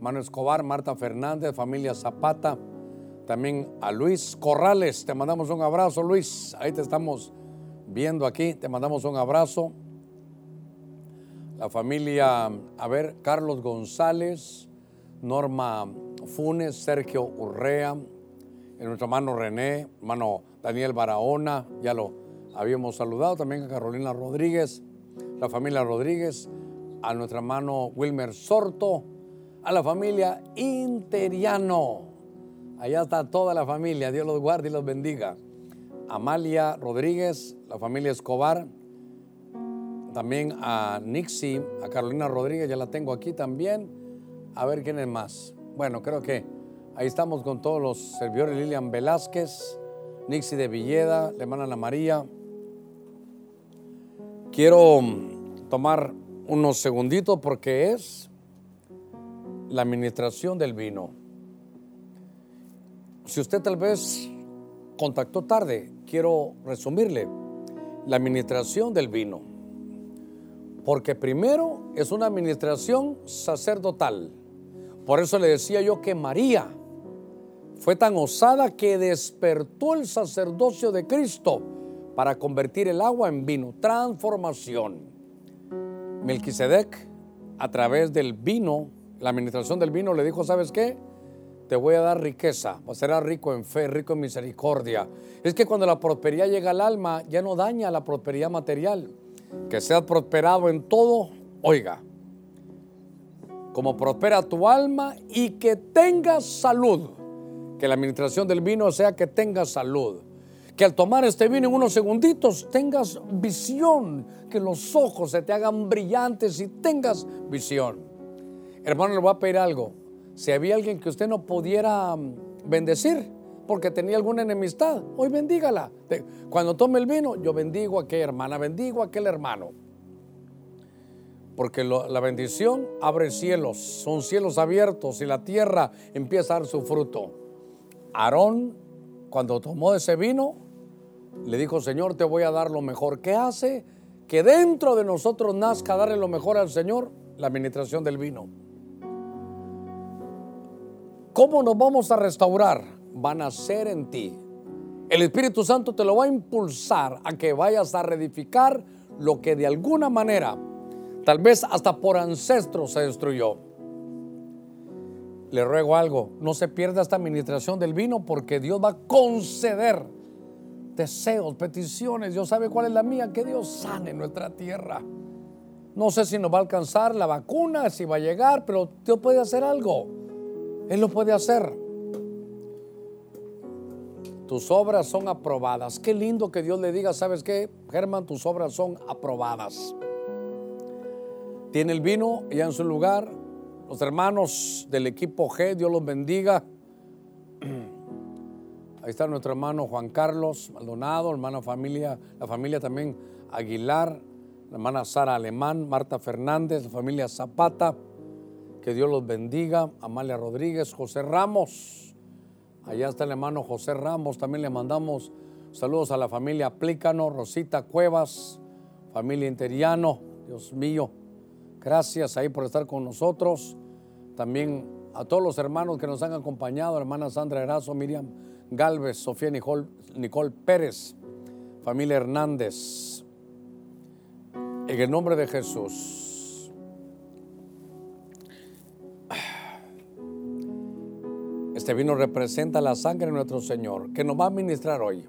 Mano Escobar, Marta Fernández, familia Zapata, también a Luis Corrales, te mandamos un abrazo Luis, ahí te estamos viendo aquí, te mandamos un abrazo. La familia, a ver, Carlos González, Norma Funes, Sergio Urrea, nuestro hermano René, hermano Daniel Barahona, ya lo habíamos saludado, también a Carolina Rodríguez, la familia Rodríguez, a nuestro hermano Wilmer Sorto, a la familia Interiano. Allá está toda la familia, Dios los guarde y los bendiga. Amalia Rodríguez, la familia Escobar, también a Nixie, a Carolina Rodríguez, ya la tengo aquí también. A ver quién es más. Bueno, creo que ahí estamos con todos los servidores. Lilian Velázquez, Nixie de Villeda, la hermana Ana María. Quiero mm, tomar unos segunditos porque es la administración del vino. Si usted tal vez contactó tarde, quiero resumirle la administración del vino. Porque primero es una administración sacerdotal. Por eso le decía yo que María fue tan osada que despertó el sacerdocio de Cristo para convertir el agua en vino. Transformación. Melquisedec, a través del vino, la administración del vino, le dijo, ¿sabes qué? Te voy a dar riqueza, serás rico en fe, rico en misericordia. Es que cuando la prosperidad llega al alma, ya no daña la prosperidad material. Que seas prosperado en todo, oiga, como prospera tu alma y que tengas salud. Que la administración del vino sea que tengas salud. Que al tomar este vino en unos segunditos tengas visión, que los ojos se te hagan brillantes y tengas visión. Hermano, le voy a pedir algo. Si había alguien que usted no pudiera mm, bendecir porque tenía alguna enemistad, hoy bendígala. Cuando tome el vino, yo bendigo a aquella hermana, bendigo a aquel hermano. Porque la bendición abre cielos, son cielos abiertos y la tierra empieza a dar su fruto. Aarón, cuando tomó ese vino, le dijo, Señor, te voy a dar lo mejor. ¿Qué hace? Que dentro de nosotros nazca darle lo mejor al Señor, la administración del vino. ¿Cómo nos vamos a restaurar? Van a ser en ti. El Espíritu Santo te lo va a impulsar a que vayas a reedificar lo que de alguna manera Tal vez hasta por ancestros se destruyó. Le ruego algo, no se pierda esta administración del vino porque Dios va a conceder deseos, peticiones. Dios sabe cuál es la mía, que Dios sane nuestra tierra. No sé si nos va a alcanzar la vacuna, si va a llegar, pero Dios puede hacer algo. Él lo puede hacer. Tus obras son aprobadas. Qué lindo que Dios le diga, ¿sabes qué? Germán, tus obras son aprobadas tiene el vino ya en su lugar. Los hermanos del equipo G, Dios los bendiga. Ahí está nuestro hermano Juan Carlos Maldonado, hermana familia, la familia también Aguilar, la hermana Sara Alemán, Marta Fernández, la familia Zapata. Que Dios los bendiga. Amalia Rodríguez, José Ramos. Allá está el hermano José Ramos. También le mandamos saludos a la familia Plícano, Rosita Cuevas, familia Interiano. Dios mío. Gracias ahí por estar con nosotros. También a todos los hermanos que nos han acompañado, hermana Sandra Erazo, Miriam Galvez, Sofía Nicole, Nicole Pérez, familia Hernández. En el nombre de Jesús. Este vino representa la sangre de nuestro Señor, que nos va a ministrar hoy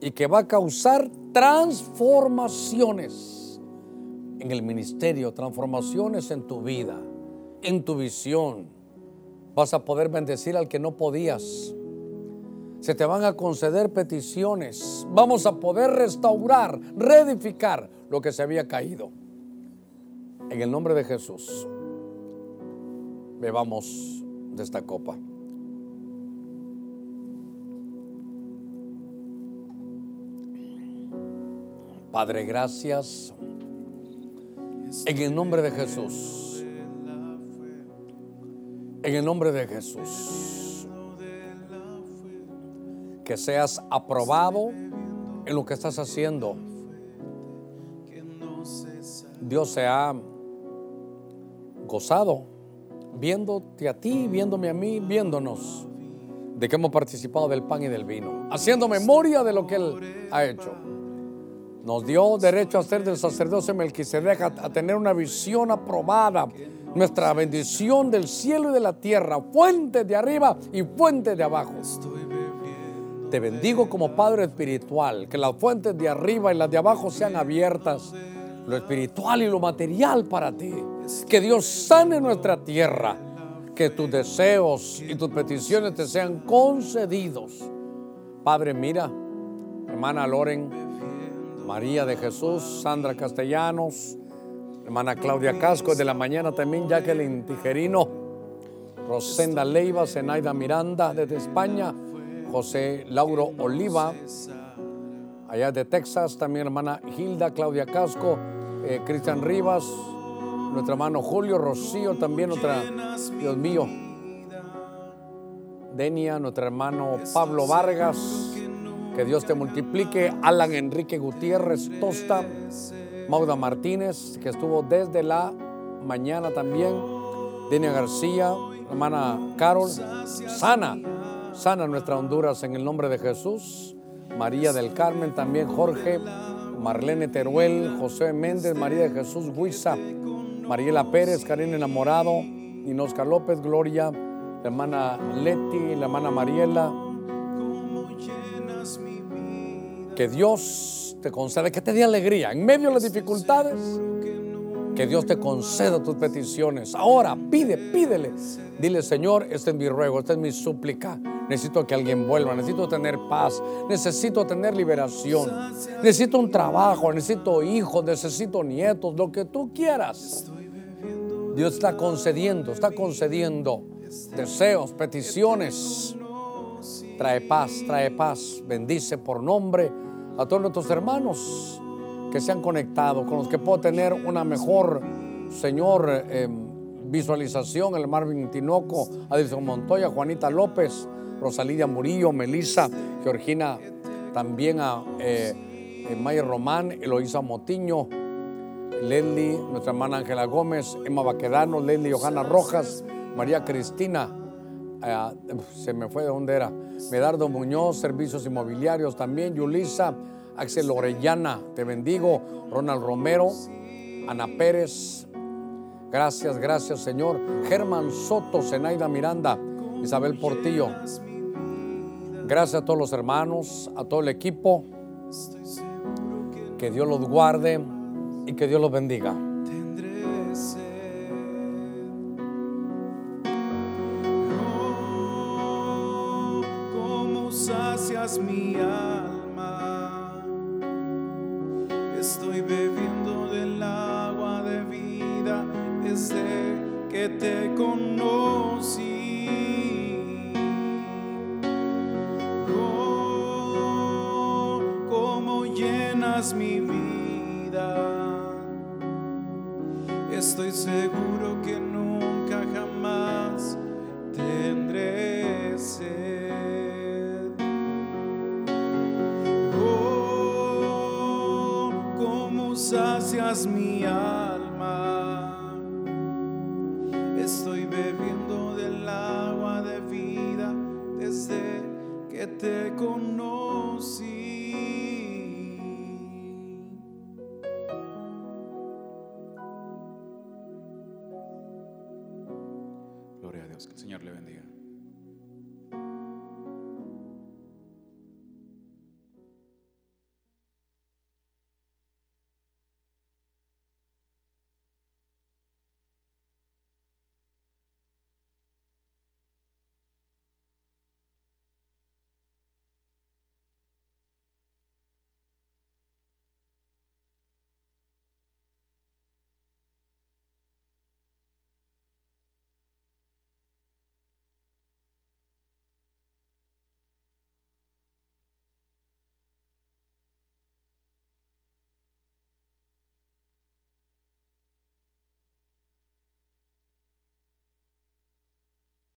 y que va a causar transformaciones en el ministerio, transformaciones en tu vida, en tu visión. Vas a poder bendecir al que no podías. Se te van a conceder peticiones. Vamos a poder restaurar, reedificar lo que se había caído. En el nombre de Jesús, bebamos de esta copa. Padre, gracias en el nombre de Jesús. En el nombre de Jesús. Que seas aprobado en lo que estás haciendo. Dios se ha gozado viéndote a ti, viéndome a mí, viéndonos de que hemos participado del pan y del vino, haciendo memoria de lo que Él ha hecho. Nos dio derecho a ser del sacerdocio Melquisedec, a, a tener una visión aprobada. Nuestra bendición del cielo y de la tierra, fuente de arriba y fuente de abajo. Te bendigo como Padre espiritual, que las fuentes de arriba y las de abajo sean abiertas, lo espiritual y lo material para ti. Que Dios sane nuestra tierra, que tus deseos y tus peticiones te sean concedidos. Padre, mira, hermana Loren, María de Jesús, Sandra Castellanos, hermana Claudia Casco de la mañana también, Jacqueline Tijerino, Rosenda Leiva, Zenaida Miranda desde España, José Lauro Oliva, allá de Texas, también hermana Hilda, Claudia Casco, eh, Cristian Rivas, nuestro hermano Julio Rocío, también otra, Dios mío, Denia, nuestro hermano Pablo Vargas, que Dios te multiplique, Alan Enrique Gutiérrez Tosta, Mauda Martínez, que estuvo desde la mañana también, Denia García, hermana Carol, sana, sana nuestra Honduras en el nombre de Jesús, María del Carmen, también Jorge, Marlene Teruel, José Méndez, María de Jesús Huiza, Mariela Pérez, Karina Enamorado, Inosca López, Gloria, la hermana Leti, la hermana Mariela. Que Dios te conceda, que te dé alegría en medio de las dificultades. Que Dios te conceda tus peticiones. Ahora pide, pídele. Dile, Señor, este es mi ruego, esta es mi súplica. Necesito que alguien vuelva, necesito tener paz, necesito tener liberación, necesito un trabajo, necesito hijos, necesito nietos, lo que tú quieras. Dios está concediendo, está concediendo deseos, peticiones. Trae paz, trae paz. Bendice por nombre a todos nuestros hermanos que se han conectado, con los que puedo tener una mejor, Señor, eh, visualización. El Marvin Tinoco, Adilson Montoya, Juanita López, Rosalía Murillo, Melissa, Georgina, también a eh, eh, Mayer Román, Eloísa Motiño, Leslie, nuestra hermana Ángela Gómez, Emma Baquedano, Leslie Johanna Rojas, María Cristina, se me fue de dónde era, Medardo Muñoz, Servicios Inmobiliarios también, Yulisa, Axel Orellana, te bendigo, Ronald Romero, Ana Pérez, gracias, gracias Señor, Germán Soto, Zenaida Miranda, Isabel Portillo, gracias a todos los hermanos, a todo el equipo, que Dios los guarde y que Dios los bendiga. Mi alma. Estoy bebiendo del agua de vida desde que te conocí. Oh, cómo llenas mi vida. Estoy seguro que mi alma. Estoy bebiendo del agua de vida desde que te conocí.